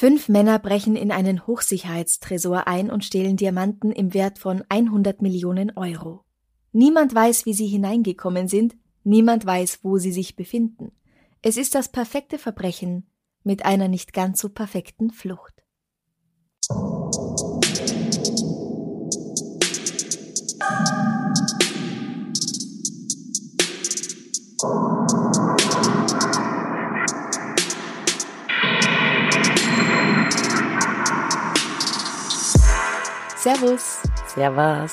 Fünf Männer brechen in einen Hochsicherheitstresor ein und stehlen Diamanten im Wert von 100 Millionen Euro. Niemand weiß, wie sie hineingekommen sind, niemand weiß, wo sie sich befinden. Es ist das perfekte Verbrechen mit einer nicht ganz so perfekten Flucht. Servus. Servus.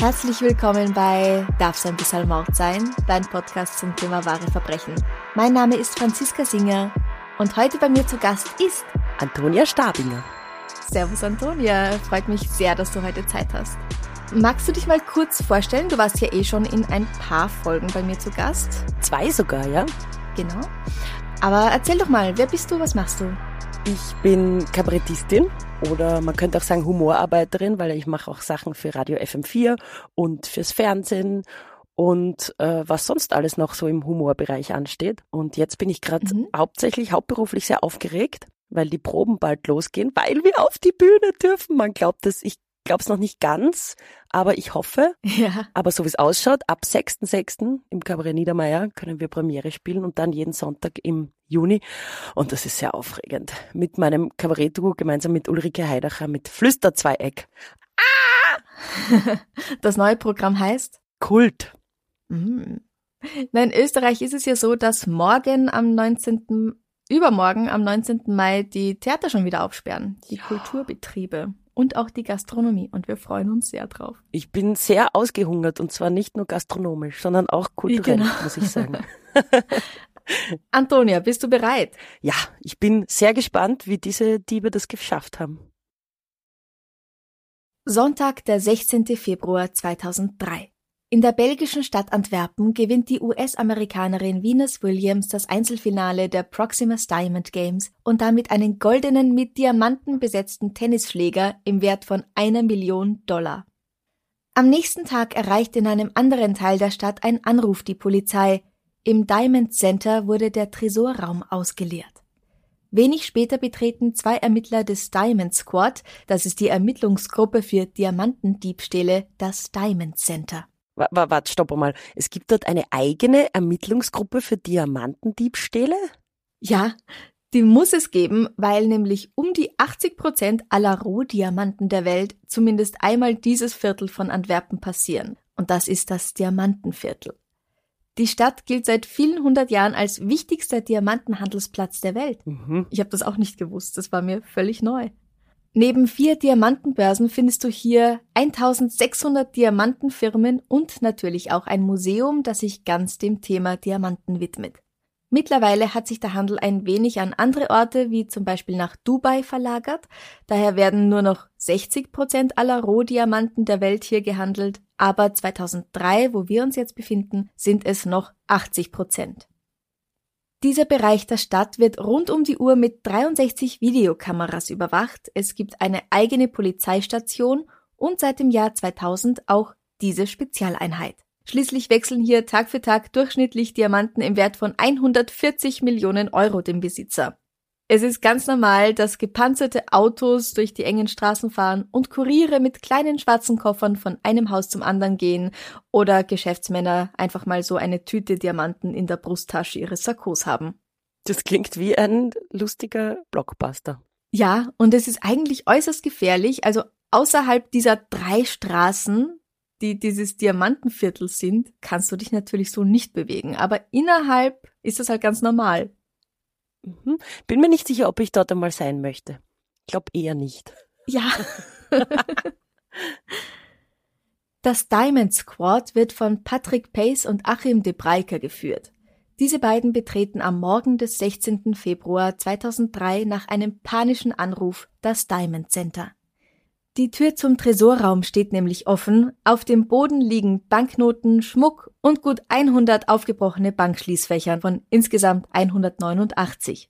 Herzlich willkommen bei Darf's ein bisschen Mord sein, dein Podcast zum Thema wahre Verbrechen. Mein Name ist Franziska Singer und heute bei mir zu Gast ist Antonia Stabinger. Servus Antonia, freut mich sehr, dass du heute Zeit hast. Magst du dich mal kurz vorstellen? Du warst ja eh schon in ein paar Folgen bei mir zu Gast. Zwei sogar, ja? Genau. Aber erzähl doch mal, wer bist du, was machst du? Ich bin Kabarettistin oder man könnte auch sagen Humorarbeiterin, weil ich mache auch Sachen für Radio FM4 und fürs Fernsehen und äh, was sonst alles noch so im Humorbereich ansteht. Und jetzt bin ich gerade mhm. hauptsächlich hauptberuflich sehr aufgeregt, weil die Proben bald losgehen, weil wir auf die Bühne dürfen. Man glaubt es, ich glaube es noch nicht ganz, aber ich hoffe. Ja. Aber so wie es ausschaut, ab 6.6. im Kabarett Niedermeyer können wir Premiere spielen und dann jeden Sonntag im Juni. Und das ist sehr aufregend. Mit meinem Kabarettduo gemeinsam mit Ulrike Heidacher mit Flüsterzweieck. Ah! Das neue Programm heißt? Kult. Mhm. Na, in Österreich ist es ja so, dass morgen am 19. übermorgen am 19. Mai die Theater schon wieder aufsperren, die ja. Kulturbetriebe und auch die Gastronomie und wir freuen uns sehr drauf. Ich bin sehr ausgehungert und zwar nicht nur gastronomisch, sondern auch kulturell, genau. muss ich sagen. Antonia, bist du bereit? Ja, ich bin sehr gespannt, wie diese Diebe das geschafft haben. Sonntag, der 16. Februar 2003. In der belgischen Stadt Antwerpen gewinnt die US-Amerikanerin Venus Williams das Einzelfinale der Proximus Diamond Games und damit einen goldenen mit Diamanten besetzten Tennisschläger im Wert von einer Million Dollar. Am nächsten Tag erreicht in einem anderen Teil der Stadt ein Anruf die Polizei. Im Diamond Center wurde der Tresorraum ausgeleert. Wenig später betreten zwei Ermittler des Diamond Squad, das ist die Ermittlungsgruppe für Diamantendiebstähle, das Diamond Center. Warte, stopp mal. Es gibt dort eine eigene Ermittlungsgruppe für Diamantendiebstähle? Ja, die muss es geben, weil nämlich um die 80 Prozent aller Rohdiamanten der Welt zumindest einmal dieses Viertel von Antwerpen passieren. Und das ist das Diamantenviertel. Die Stadt gilt seit vielen hundert Jahren als wichtigster Diamantenhandelsplatz der Welt. Mhm. Ich habe das auch nicht gewusst, das war mir völlig neu. Neben vier Diamantenbörsen findest du hier 1600 Diamantenfirmen und natürlich auch ein Museum, das sich ganz dem Thema Diamanten widmet. Mittlerweile hat sich der Handel ein wenig an andere Orte wie zum Beispiel nach Dubai verlagert. Daher werden nur noch 60 Prozent aller Rohdiamanten der Welt hier gehandelt. Aber 2003, wo wir uns jetzt befinden, sind es noch 80 Prozent. Dieser Bereich der Stadt wird rund um die Uhr mit 63 Videokameras überwacht. Es gibt eine eigene Polizeistation und seit dem Jahr 2000 auch diese Spezialeinheit. Schließlich wechseln hier Tag für Tag durchschnittlich Diamanten im Wert von 140 Millionen Euro dem Besitzer. Es ist ganz normal, dass gepanzerte Autos durch die engen Straßen fahren und Kuriere mit kleinen schwarzen Koffern von einem Haus zum anderen gehen oder Geschäftsmänner einfach mal so eine Tüte Diamanten in der Brusttasche ihres Sakkos haben. Das klingt wie ein lustiger Blockbuster. Ja, und es ist eigentlich äußerst gefährlich. Also außerhalb dieser drei Straßen, die dieses Diamantenviertel sind, kannst du dich natürlich so nicht bewegen. Aber innerhalb ist das halt ganz normal. Mhm. Bin mir nicht sicher, ob ich dort einmal sein möchte. Ich glaube eher nicht. Ja. das Diamond Squad wird von Patrick Pace und Achim de Breiker geführt. Diese beiden betreten am Morgen des 16. Februar 2003 nach einem panischen Anruf das Diamond Center. Die Tür zum Tresorraum steht nämlich offen, auf dem Boden liegen Banknoten, Schmuck und gut 100 aufgebrochene Bankschließfächer von insgesamt 189.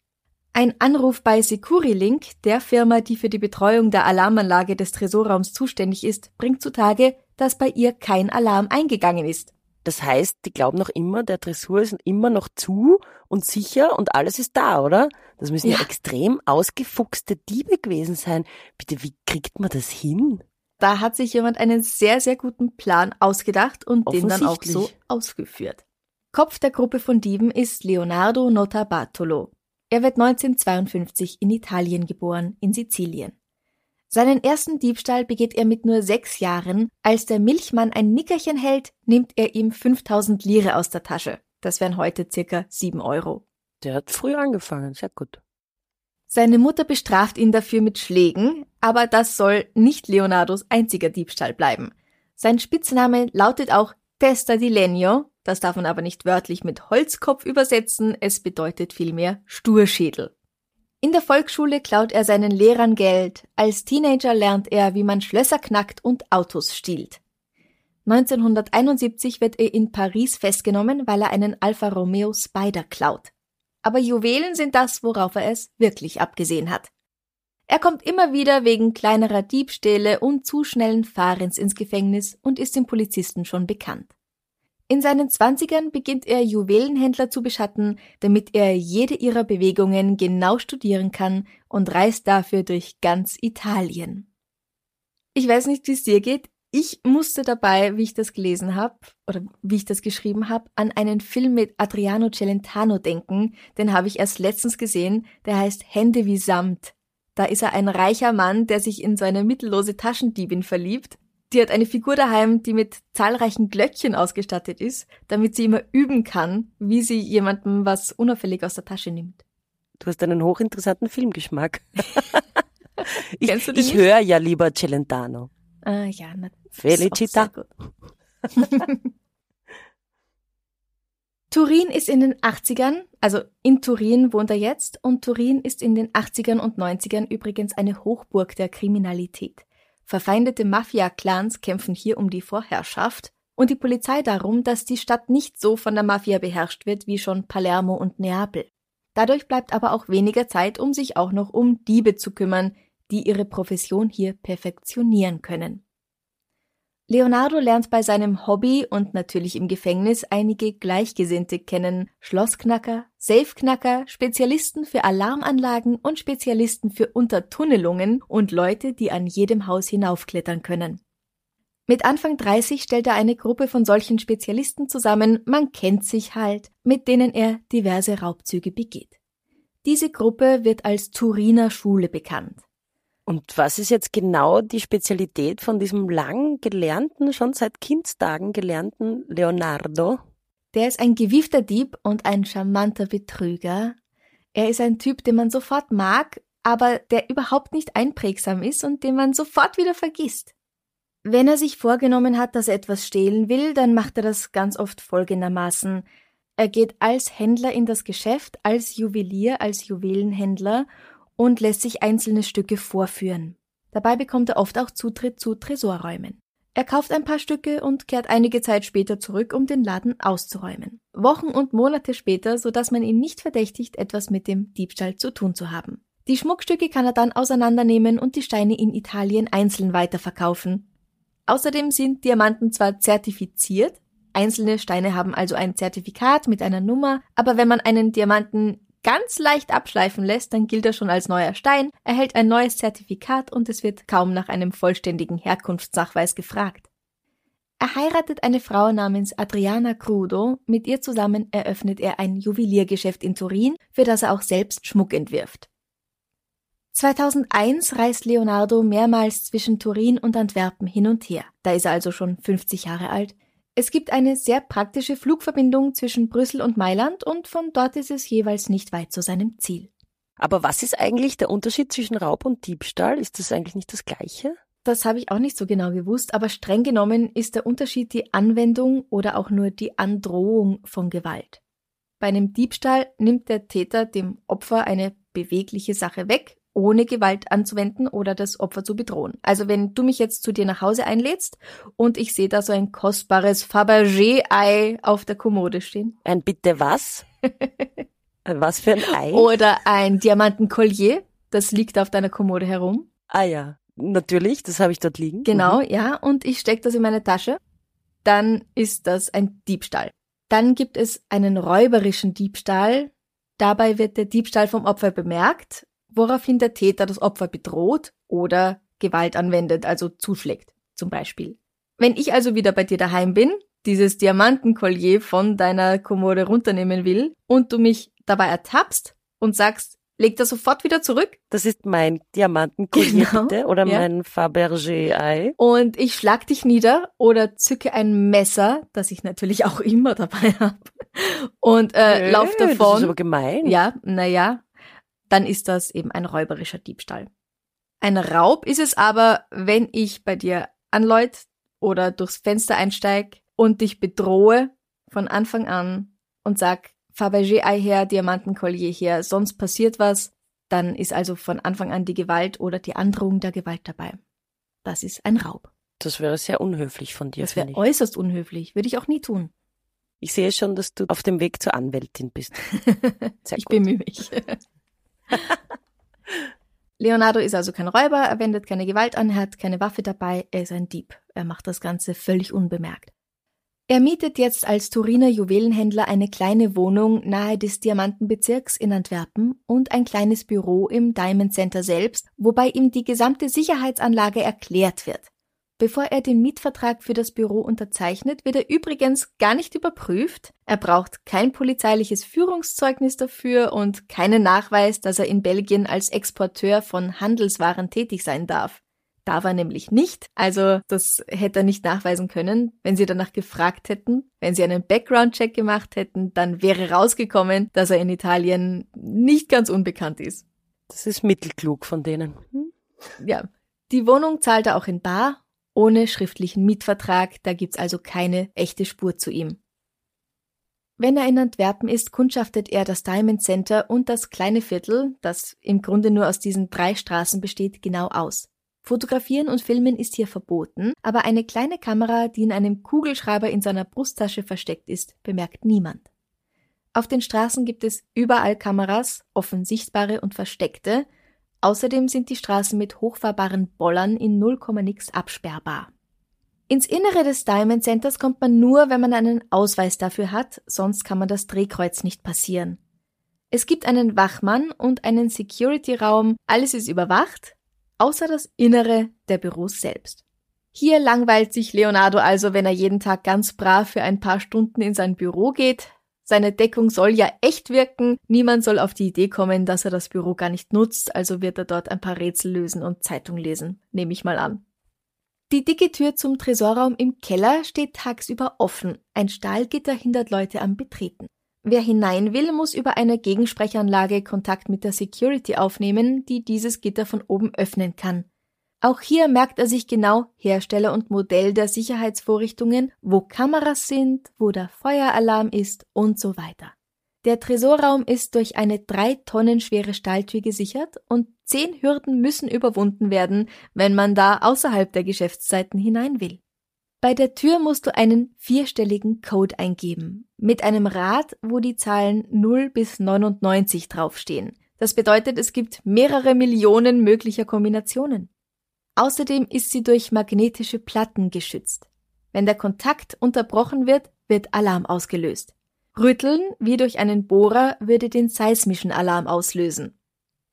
Ein Anruf bei SecuriLink, der Firma, die für die Betreuung der Alarmanlage des Tresorraums zuständig ist, bringt zutage, dass bei ihr kein Alarm eingegangen ist. Das heißt, die glauben noch immer, der Dressur ist immer noch zu und sicher und alles ist da, oder? Das müssen ja, ja extrem ausgefuchste Diebe gewesen sein. Bitte, wie kriegt man das hin? Da hat sich jemand einen sehr, sehr guten Plan ausgedacht und den dann auch so ausgeführt. Kopf der Gruppe von Dieben ist Leonardo Notarbartolo. Er wird 1952 in Italien geboren, in Sizilien. Seinen ersten Diebstahl begeht er mit nur sechs Jahren. Als der Milchmann ein Nickerchen hält, nimmt er ihm 5000 Lire aus der Tasche. Das wären heute circa sieben Euro. Der hat früh angefangen, sehr gut. Seine Mutter bestraft ihn dafür mit Schlägen, aber das soll nicht Leonardos einziger Diebstahl bleiben. Sein Spitzname lautet auch Testa di Legno, das darf man aber nicht wörtlich mit Holzkopf übersetzen, es bedeutet vielmehr Sturschädel. In der Volksschule klaut er seinen Lehrern Geld. Als Teenager lernt er, wie man Schlösser knackt und Autos stiehlt. 1971 wird er in Paris festgenommen, weil er einen Alfa Romeo Spider klaut. Aber Juwelen sind das, worauf er es wirklich abgesehen hat. Er kommt immer wieder wegen kleinerer Diebstähle und zu schnellen Fahrens ins Gefängnis und ist dem Polizisten schon bekannt. In seinen Zwanzigern beginnt er Juwelenhändler zu beschatten, damit er jede ihrer Bewegungen genau studieren kann und reist dafür durch ganz Italien. Ich weiß nicht, wie es dir geht. Ich musste dabei, wie ich das gelesen habe oder wie ich das geschrieben habe, an einen Film mit Adriano Celentano denken. Den habe ich erst letztens gesehen. Der heißt Hände wie Samt. Da ist er ein reicher Mann, der sich in seine mittellose Taschendiebin verliebt die hat eine Figur daheim, die mit zahlreichen Glöckchen ausgestattet ist, damit sie immer üben kann, wie sie jemandem was unauffällig aus der Tasche nimmt. Du hast einen hochinteressanten Filmgeschmack. ich Kennst du den ich höre ja lieber Celentano. Ah ja, na, Felicita. Turin ist in den 80ern, also in Turin wohnt er jetzt, und Turin ist in den 80ern und 90ern übrigens eine Hochburg der Kriminalität. Verfeindete Mafia-Clans kämpfen hier um die Vorherrschaft und die Polizei darum, dass die Stadt nicht so von der Mafia beherrscht wird wie schon Palermo und Neapel. Dadurch bleibt aber auch weniger Zeit, um sich auch noch um Diebe zu kümmern, die ihre Profession hier perfektionieren können. Leonardo lernt bei seinem Hobby und natürlich im Gefängnis einige Gleichgesinnte kennen, Schlossknacker, Safeknacker, Spezialisten für Alarmanlagen und Spezialisten für Untertunnelungen und Leute, die an jedem Haus hinaufklettern können. Mit Anfang 30 stellt er eine Gruppe von solchen Spezialisten zusammen, man kennt sich halt, mit denen er diverse Raubzüge begeht. Diese Gruppe wird als Turiner Schule bekannt. Und was ist jetzt genau die Spezialität von diesem lang gelernten, schon seit Kindstagen gelernten Leonardo? Der ist ein gewiefter Dieb und ein charmanter Betrüger. Er ist ein Typ, den man sofort mag, aber der überhaupt nicht einprägsam ist und den man sofort wieder vergisst. Wenn er sich vorgenommen hat, dass er etwas stehlen will, dann macht er das ganz oft folgendermaßen. Er geht als Händler in das Geschäft, als Juwelier, als Juwelenhändler und lässt sich einzelne Stücke vorführen. Dabei bekommt er oft auch Zutritt zu Tresorräumen. Er kauft ein paar Stücke und kehrt einige Zeit später zurück, um den Laden auszuräumen. Wochen und Monate später, so dass man ihn nicht verdächtigt, etwas mit dem Diebstahl zu tun zu haben. Die Schmuckstücke kann er dann auseinandernehmen und die Steine in Italien einzeln weiterverkaufen. Außerdem sind Diamanten zwar zertifiziert, einzelne Steine haben also ein Zertifikat mit einer Nummer, aber wenn man einen Diamanten ganz leicht abschleifen lässt, dann gilt er schon als neuer Stein, erhält ein neues Zertifikat und es wird kaum nach einem vollständigen Herkunftsnachweis gefragt. Er heiratet eine Frau namens Adriana Crudo, mit ihr zusammen eröffnet er ein Juweliergeschäft in Turin, für das er auch selbst Schmuck entwirft. 2001 reist Leonardo mehrmals zwischen Turin und Antwerpen hin und her. Da ist er also schon 50 Jahre alt. Es gibt eine sehr praktische Flugverbindung zwischen Brüssel und Mailand und von dort ist es jeweils nicht weit zu seinem Ziel. Aber was ist eigentlich der Unterschied zwischen Raub und Diebstahl? Ist das eigentlich nicht das gleiche? Das habe ich auch nicht so genau gewusst, aber streng genommen ist der Unterschied die Anwendung oder auch nur die Androhung von Gewalt. Bei einem Diebstahl nimmt der Täter dem Opfer eine bewegliche Sache weg, ohne Gewalt anzuwenden oder das Opfer zu bedrohen. Also wenn du mich jetzt zu dir nach Hause einlädst und ich sehe da so ein kostbares Fabergé-Ei auf der Kommode stehen. Ein bitte was? was für ein Ei? Oder ein Diamantenkollier, das liegt auf deiner Kommode herum. Ah ja, natürlich, das habe ich dort liegen. Genau, mhm. ja, und ich stecke das in meine Tasche. Dann ist das ein Diebstahl. Dann gibt es einen räuberischen Diebstahl. Dabei wird der Diebstahl vom Opfer bemerkt, woraufhin der Täter das Opfer bedroht oder Gewalt anwendet, also zuschlägt, zum Beispiel. Wenn ich also wieder bei dir daheim bin, dieses Diamantenkollier von deiner Kommode runternehmen will und du mich dabei ertappst und sagst, leg das sofort wieder zurück. Das ist mein Diamantenkollier genau, bitte oder ja. mein Fabergé-Ei. Und ich schlag dich nieder oder zücke ein Messer, das ich natürlich auch immer dabei habe und äh, Nö, lauf davon. Das ist aber gemein. Ja, naja, dann ist das eben ein räuberischer Diebstahl. Ein Raub ist es aber, wenn ich bei dir anläut oder durchs Fenster einsteig und dich bedrohe von Anfang an und sag, Fabergé-Ei her, Diamantenkollier her, sonst passiert was, dann ist also von Anfang an die Gewalt oder die Androhung der Gewalt dabei. Das ist ein Raub. Das wäre sehr unhöflich von dir. Das wäre äußerst unhöflich, würde ich auch nie tun. Ich sehe schon, dass du auf dem Weg zur Anwältin bist. Ich bemühe mich. Leonardo ist also kein Räuber, er wendet keine Gewalt an, er hat keine Waffe dabei, er ist ein Dieb. Er macht das Ganze völlig unbemerkt. Er mietet jetzt als Turiner Juwelenhändler eine kleine Wohnung nahe des Diamantenbezirks in Antwerpen und ein kleines Büro im Diamond Center selbst, wobei ihm die gesamte Sicherheitsanlage erklärt wird. Bevor er den Mietvertrag für das Büro unterzeichnet, wird er übrigens gar nicht überprüft. Er braucht kein polizeiliches Führungszeugnis dafür und keinen Nachweis, dass er in Belgien als Exporteur von Handelswaren tätig sein darf. Darf er nämlich nicht. Also das hätte er nicht nachweisen können. Wenn sie danach gefragt hätten, wenn sie einen Background-Check gemacht hätten, dann wäre rausgekommen, dass er in Italien nicht ganz unbekannt ist. Das ist mittelklug von denen. Hm? Ja. Die Wohnung zahlt er auch in Bar, ohne schriftlichen Mietvertrag, da gibt's also keine echte Spur zu ihm. Wenn er in Antwerpen ist, kundschaftet er das Diamond Center und das kleine Viertel, das im Grunde nur aus diesen drei Straßen besteht, genau aus. Fotografieren und Filmen ist hier verboten, aber eine kleine Kamera, die in einem Kugelschreiber in seiner Brusttasche versteckt ist, bemerkt niemand. Auf den Straßen gibt es überall Kameras, offen sichtbare und versteckte. Außerdem sind die Straßen mit hochfahrbaren Bollern in 0, nix absperrbar. Ins Innere des Diamond Centers kommt man nur, wenn man einen Ausweis dafür hat, sonst kann man das Drehkreuz nicht passieren. Es gibt einen Wachmann und einen Security-Raum, alles ist überwacht, außer das Innere der Büros selbst. Hier langweilt sich Leonardo also, wenn er jeden Tag ganz brav für ein paar Stunden in sein Büro geht. Seine Deckung soll ja echt wirken, niemand soll auf die Idee kommen, dass er das Büro gar nicht nutzt, also wird er dort ein paar Rätsel lösen und Zeitung lesen, nehme ich mal an. Die dicke Tür zum Tresorraum im Keller steht tagsüber offen, ein Stahlgitter hindert Leute am Betreten. Wer hinein will, muss über eine Gegensprechanlage Kontakt mit der Security aufnehmen, die dieses Gitter von oben öffnen kann. Auch hier merkt er sich genau Hersteller und Modell der Sicherheitsvorrichtungen, wo Kameras sind, wo der Feueralarm ist und so weiter. Der Tresorraum ist durch eine drei Tonnen schwere Stahltür gesichert und zehn Hürden müssen überwunden werden, wenn man da außerhalb der Geschäftszeiten hinein will. Bei der Tür musst du einen vierstelligen Code eingeben, mit einem Rad, wo die Zahlen 0 bis 99 draufstehen. Das bedeutet, es gibt mehrere Millionen möglicher Kombinationen. Außerdem ist sie durch magnetische Platten geschützt. Wenn der Kontakt unterbrochen wird, wird Alarm ausgelöst. Rütteln wie durch einen Bohrer würde den seismischen Alarm auslösen.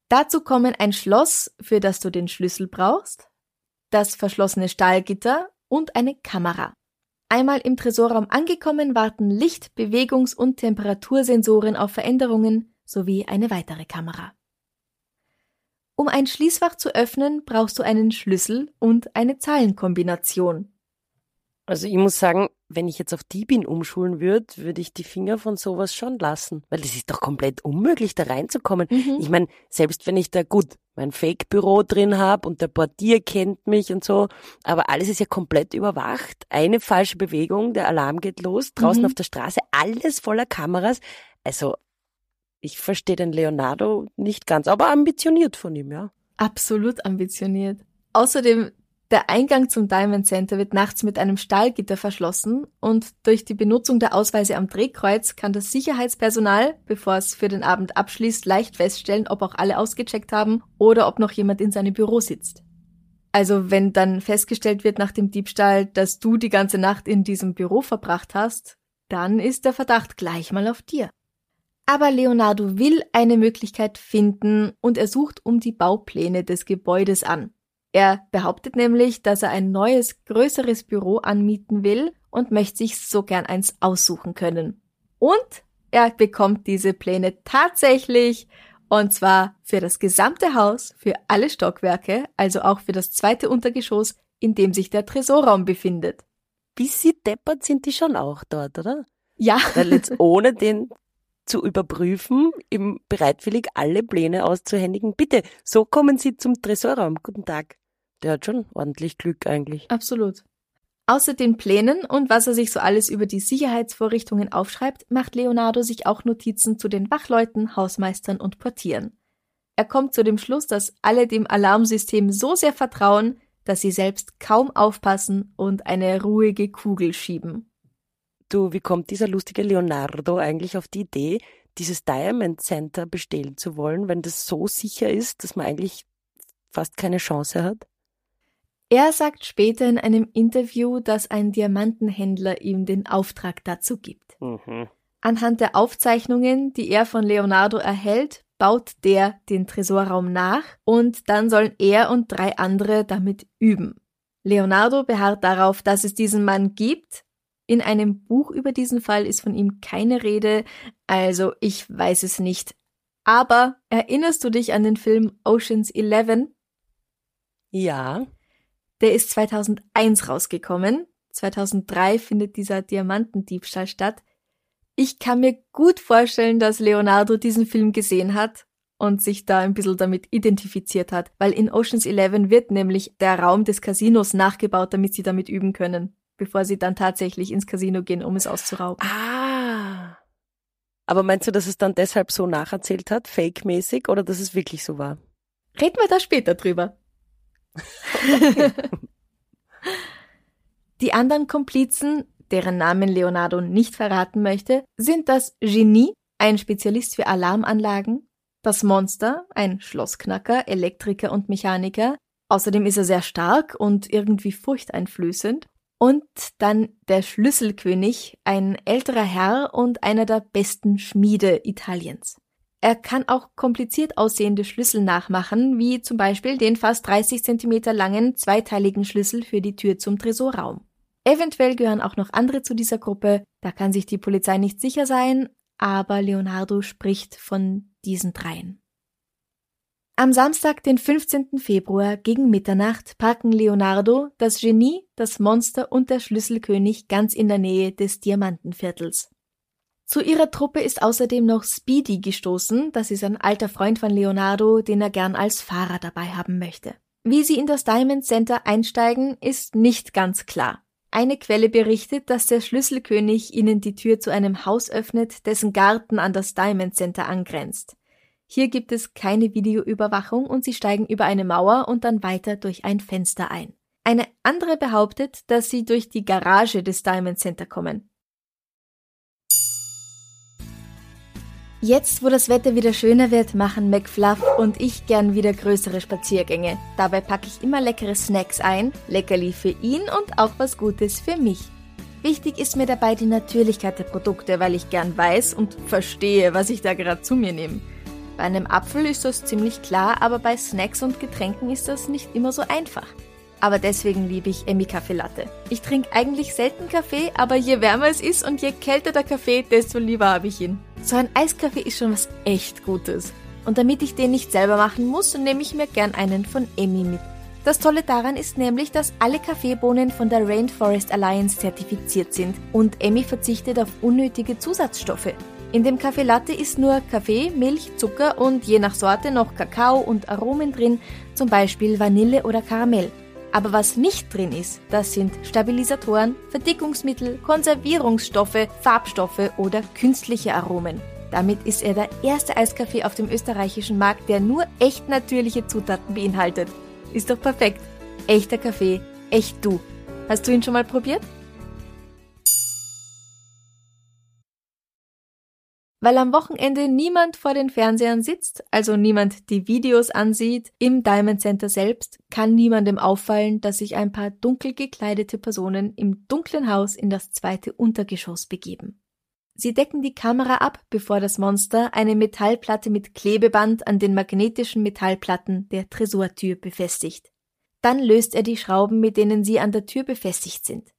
Dazu kommen ein Schloss, für das du den Schlüssel brauchst, das verschlossene Stahlgitter und eine Kamera. Einmal im Tresorraum angekommen warten Licht-, Bewegungs- und Temperatursensoren auf Veränderungen sowie eine weitere Kamera. Um ein Schließfach zu öffnen, brauchst du einen Schlüssel und eine Zahlenkombination. Also ich muss sagen, wenn ich jetzt auf Diebin umschulen würde, würde ich die Finger von sowas schon lassen. Weil das ist doch komplett unmöglich, da reinzukommen. Mhm. Ich meine, selbst wenn ich da gut mein Fake-Büro drin habe und der Portier kennt mich und so, aber alles ist ja komplett überwacht. Eine falsche Bewegung, der Alarm geht los, draußen mhm. auf der Straße, alles voller Kameras. Also ich verstehe den Leonardo nicht ganz, aber ambitioniert von ihm, ja. Absolut ambitioniert. Außerdem der Eingang zum Diamond Center wird nachts mit einem Stahlgitter verschlossen und durch die Benutzung der Ausweise am Drehkreuz kann das Sicherheitspersonal, bevor es für den Abend abschließt, leicht feststellen, ob auch alle ausgecheckt haben oder ob noch jemand in seinem Büro sitzt. Also wenn dann festgestellt wird nach dem Diebstahl, dass du die ganze Nacht in diesem Büro verbracht hast, dann ist der Verdacht gleich mal auf dir. Aber Leonardo will eine Möglichkeit finden und er sucht um die Baupläne des Gebäudes an. Er behauptet nämlich, dass er ein neues, größeres Büro anmieten will und möchte sich so gern eins aussuchen können. Und er bekommt diese Pläne tatsächlich und zwar für das gesamte Haus, für alle Stockwerke, also auch für das zweite Untergeschoss, in dem sich der Tresorraum befindet. Bisschen deppert sind die schon auch dort, oder? Ja. Weil jetzt ohne den zu überprüfen, ihm bereitwillig alle Pläne auszuhändigen. Bitte, so kommen Sie zum Tresorraum. Guten Tag. Der hat schon ordentlich Glück eigentlich. Absolut. Außer den Plänen und was er sich so alles über die Sicherheitsvorrichtungen aufschreibt, macht Leonardo sich auch Notizen zu den Wachleuten, Hausmeistern und Portieren. Er kommt zu dem Schluss, dass alle dem Alarmsystem so sehr vertrauen, dass sie selbst kaum aufpassen und eine ruhige Kugel schieben. Du, wie kommt dieser lustige Leonardo eigentlich auf die Idee, dieses Diamond Center bestehlen zu wollen, wenn das so sicher ist, dass man eigentlich fast keine Chance hat? Er sagt später in einem Interview, dass ein Diamantenhändler ihm den Auftrag dazu gibt. Mhm. Anhand der Aufzeichnungen, die er von Leonardo erhält, baut der den Tresorraum nach und dann sollen er und drei andere damit üben. Leonardo beharrt darauf, dass es diesen Mann gibt. In einem Buch über diesen Fall ist von ihm keine Rede, also ich weiß es nicht. Aber erinnerst du dich an den Film Oceans 11? Ja. Der ist 2001 rausgekommen. 2003 findet dieser Diamantendiebstahl statt. Ich kann mir gut vorstellen, dass Leonardo diesen Film gesehen hat und sich da ein bisschen damit identifiziert hat, weil in Oceans 11 wird nämlich der Raum des Casinos nachgebaut, damit sie damit üben können, bevor sie dann tatsächlich ins Casino gehen, um es auszurauben. Ah. Aber meinst du, dass es dann deshalb so nacherzählt hat, fake-mäßig, oder dass es wirklich so war? Reden wir da später drüber. Die anderen Komplizen, deren Namen Leonardo nicht verraten möchte, sind das Genie, ein Spezialist für Alarmanlagen, das Monster, ein Schlossknacker, Elektriker und Mechaniker, außerdem ist er sehr stark und irgendwie furchteinflößend, und dann der Schlüsselkönig, ein älterer Herr und einer der besten Schmiede Italiens. Er kann auch kompliziert aussehende Schlüssel nachmachen, wie zum Beispiel den fast 30 cm langen zweiteiligen Schlüssel für die Tür zum Tresorraum. Eventuell gehören auch noch andere zu dieser Gruppe, da kann sich die Polizei nicht sicher sein, aber Leonardo spricht von diesen dreien. Am Samstag, den 15. Februar gegen Mitternacht parken Leonardo, das Genie, das Monster und der Schlüsselkönig ganz in der Nähe des Diamantenviertels. Zu ihrer Truppe ist außerdem noch Speedy gestoßen, das ist ein alter Freund von Leonardo, den er gern als Fahrer dabei haben möchte. Wie sie in das Diamond Center einsteigen, ist nicht ganz klar. Eine Quelle berichtet, dass der Schlüsselkönig ihnen die Tür zu einem Haus öffnet, dessen Garten an das Diamond Center angrenzt. Hier gibt es keine Videoüberwachung und sie steigen über eine Mauer und dann weiter durch ein Fenster ein. Eine andere behauptet, dass sie durch die Garage des Diamond Center kommen. Jetzt, wo das Wetter wieder schöner wird, machen McFluff und ich gern wieder größere Spaziergänge. Dabei packe ich immer leckere Snacks ein, Leckerli für ihn und auch was Gutes für mich. Wichtig ist mir dabei die Natürlichkeit der Produkte, weil ich gern weiß und verstehe, was ich da gerade zu mir nehme. Bei einem Apfel ist das ziemlich klar, aber bei Snacks und Getränken ist das nicht immer so einfach aber deswegen liebe ich Emmy Kaffee Latte. Ich trinke eigentlich selten Kaffee, aber je wärmer es ist und je kälter der Kaffee, desto lieber habe ich ihn. So ein Eiskaffee ist schon was echt Gutes. Und damit ich den nicht selber machen muss, nehme ich mir gern einen von Emmy mit. Das Tolle daran ist nämlich, dass alle Kaffeebohnen von der Rainforest Alliance zertifiziert sind und Emmy verzichtet auf unnötige Zusatzstoffe. In dem Kaffee Latte ist nur Kaffee, Milch, Zucker und je nach Sorte noch Kakao und Aromen drin, zum Beispiel Vanille oder Karamell. Aber was nicht drin ist, das sind Stabilisatoren, Verdickungsmittel, Konservierungsstoffe, Farbstoffe oder künstliche Aromen. Damit ist er der erste Eiskaffee auf dem österreichischen Markt, der nur echt natürliche Zutaten beinhaltet. Ist doch perfekt. Echter Kaffee, echt du. Hast du ihn schon mal probiert? Weil am Wochenende niemand vor den Fernsehern sitzt, also niemand die Videos ansieht, im Diamond Center selbst kann niemandem auffallen, dass sich ein paar dunkel gekleidete Personen im dunklen Haus in das zweite Untergeschoss begeben. Sie decken die Kamera ab, bevor das Monster eine Metallplatte mit Klebeband an den magnetischen Metallplatten der Tresortür befestigt. Dann löst er die Schrauben, mit denen sie an der Tür befestigt sind.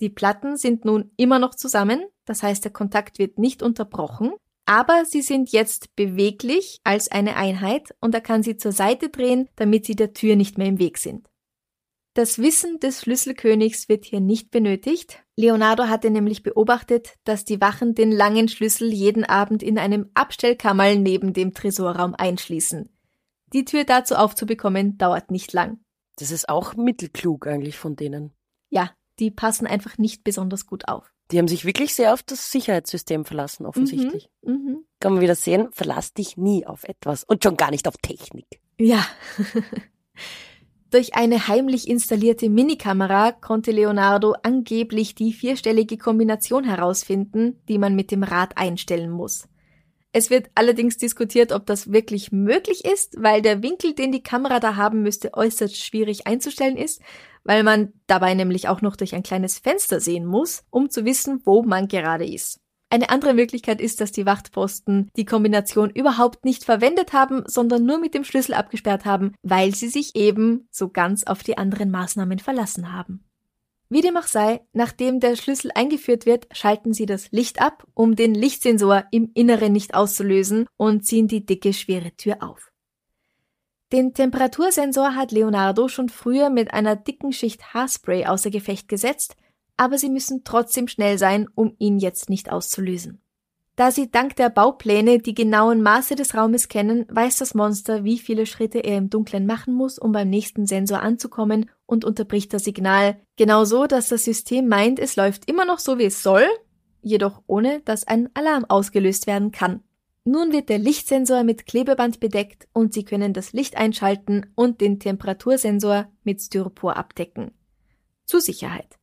Die Platten sind nun immer noch zusammen, das heißt der Kontakt wird nicht unterbrochen, aber sie sind jetzt beweglich als eine Einheit und er kann sie zur Seite drehen, damit sie der Tür nicht mehr im Weg sind. Das Wissen des Schlüsselkönigs wird hier nicht benötigt. Leonardo hatte nämlich beobachtet, dass die Wachen den langen Schlüssel jeden Abend in einem Abstellkammerl neben dem Tresorraum einschließen. Die Tür dazu aufzubekommen dauert nicht lang. Das ist auch mittelklug eigentlich von denen. Ja, die passen einfach nicht besonders gut auf. Die haben sich wirklich sehr auf das Sicherheitssystem verlassen, offensichtlich. Mhm, mh. Kann man wieder sehen, verlass dich nie auf etwas und schon gar nicht auf Technik. Ja. Durch eine heimlich installierte Minikamera konnte Leonardo angeblich die vierstellige Kombination herausfinden, die man mit dem Rad einstellen muss. Es wird allerdings diskutiert, ob das wirklich möglich ist, weil der Winkel, den die Kamera da haben müsste, äußerst schwierig einzustellen ist, weil man dabei nämlich auch noch durch ein kleines Fenster sehen muss, um zu wissen, wo man gerade ist. Eine andere Möglichkeit ist, dass die Wachtposten die Kombination überhaupt nicht verwendet haben, sondern nur mit dem Schlüssel abgesperrt haben, weil sie sich eben so ganz auf die anderen Maßnahmen verlassen haben. Wie dem auch sei, nachdem der Schlüssel eingeführt wird, schalten sie das Licht ab, um den Lichtsensor im Inneren nicht auszulösen und ziehen die dicke, schwere Tür auf. Den Temperatursensor hat Leonardo schon früher mit einer dicken Schicht Haarspray außer Gefecht gesetzt, aber sie müssen trotzdem schnell sein, um ihn jetzt nicht auszulösen. Da sie dank der Baupläne die genauen Maße des Raumes kennen, weiß das Monster, wie viele Schritte er im Dunkeln machen muss, um beim nächsten Sensor anzukommen und unterbricht das Signal, genauso, dass das System meint, es läuft immer noch so, wie es soll, jedoch ohne, dass ein Alarm ausgelöst werden kann. Nun wird der Lichtsensor mit Klebeband bedeckt und Sie können das Licht einschalten und den Temperatursensor mit Styropor abdecken. Zur Sicherheit.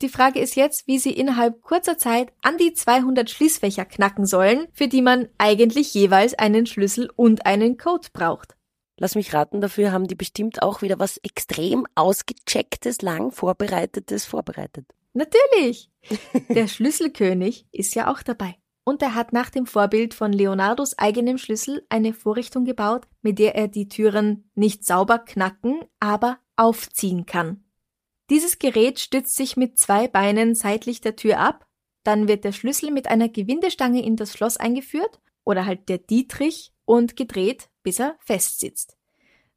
Die Frage ist jetzt, wie Sie innerhalb kurzer Zeit an die 200 Schließfächer knacken sollen, für die man eigentlich jeweils einen Schlüssel und einen Code braucht. Lass mich raten, dafür haben die bestimmt auch wieder was extrem ausgechecktes, lang vorbereitetes vorbereitet. Natürlich! Der Schlüsselkönig ist ja auch dabei. Und er hat nach dem Vorbild von Leonardos eigenem Schlüssel eine Vorrichtung gebaut, mit der er die Türen nicht sauber knacken, aber aufziehen kann. Dieses Gerät stützt sich mit zwei Beinen seitlich der Tür ab, dann wird der Schlüssel mit einer Gewindestange in das Schloss eingeführt oder halt der Dietrich und gedreht, bis er festsitzt.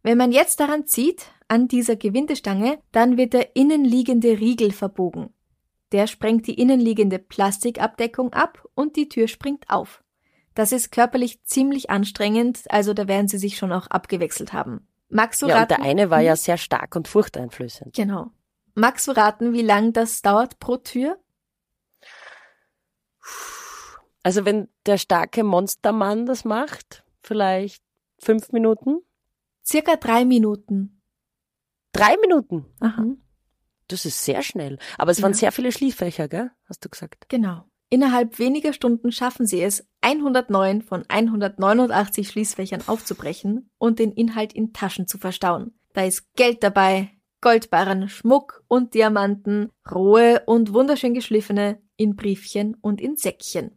Wenn man jetzt daran zieht, an dieser Gewindestange, dann wird der innenliegende Riegel verbogen. Der sprengt die innenliegende Plastikabdeckung ab und die Tür springt auf. Das ist körperlich ziemlich anstrengend, also da werden sie sich schon auch abgewechselt haben. Magst du ja, raten? Und der eine war ja sehr stark und furchteinflößend. Genau. Magst du raten, wie lang das dauert pro Tür? Also wenn der starke Monstermann das macht, vielleicht fünf Minuten? Circa drei Minuten. Drei Minuten? Aha. Das ist sehr schnell. Aber es ja. waren sehr viele Schließfächer, gell? Hast du gesagt? Genau. Innerhalb weniger Stunden schaffen sie es, 109 von 189 Schließfächern aufzubrechen und den Inhalt in Taschen zu verstauen. Da ist Geld dabei, Goldbarren, Schmuck und Diamanten, rohe und wunderschön geschliffene, in Briefchen und in Säckchen.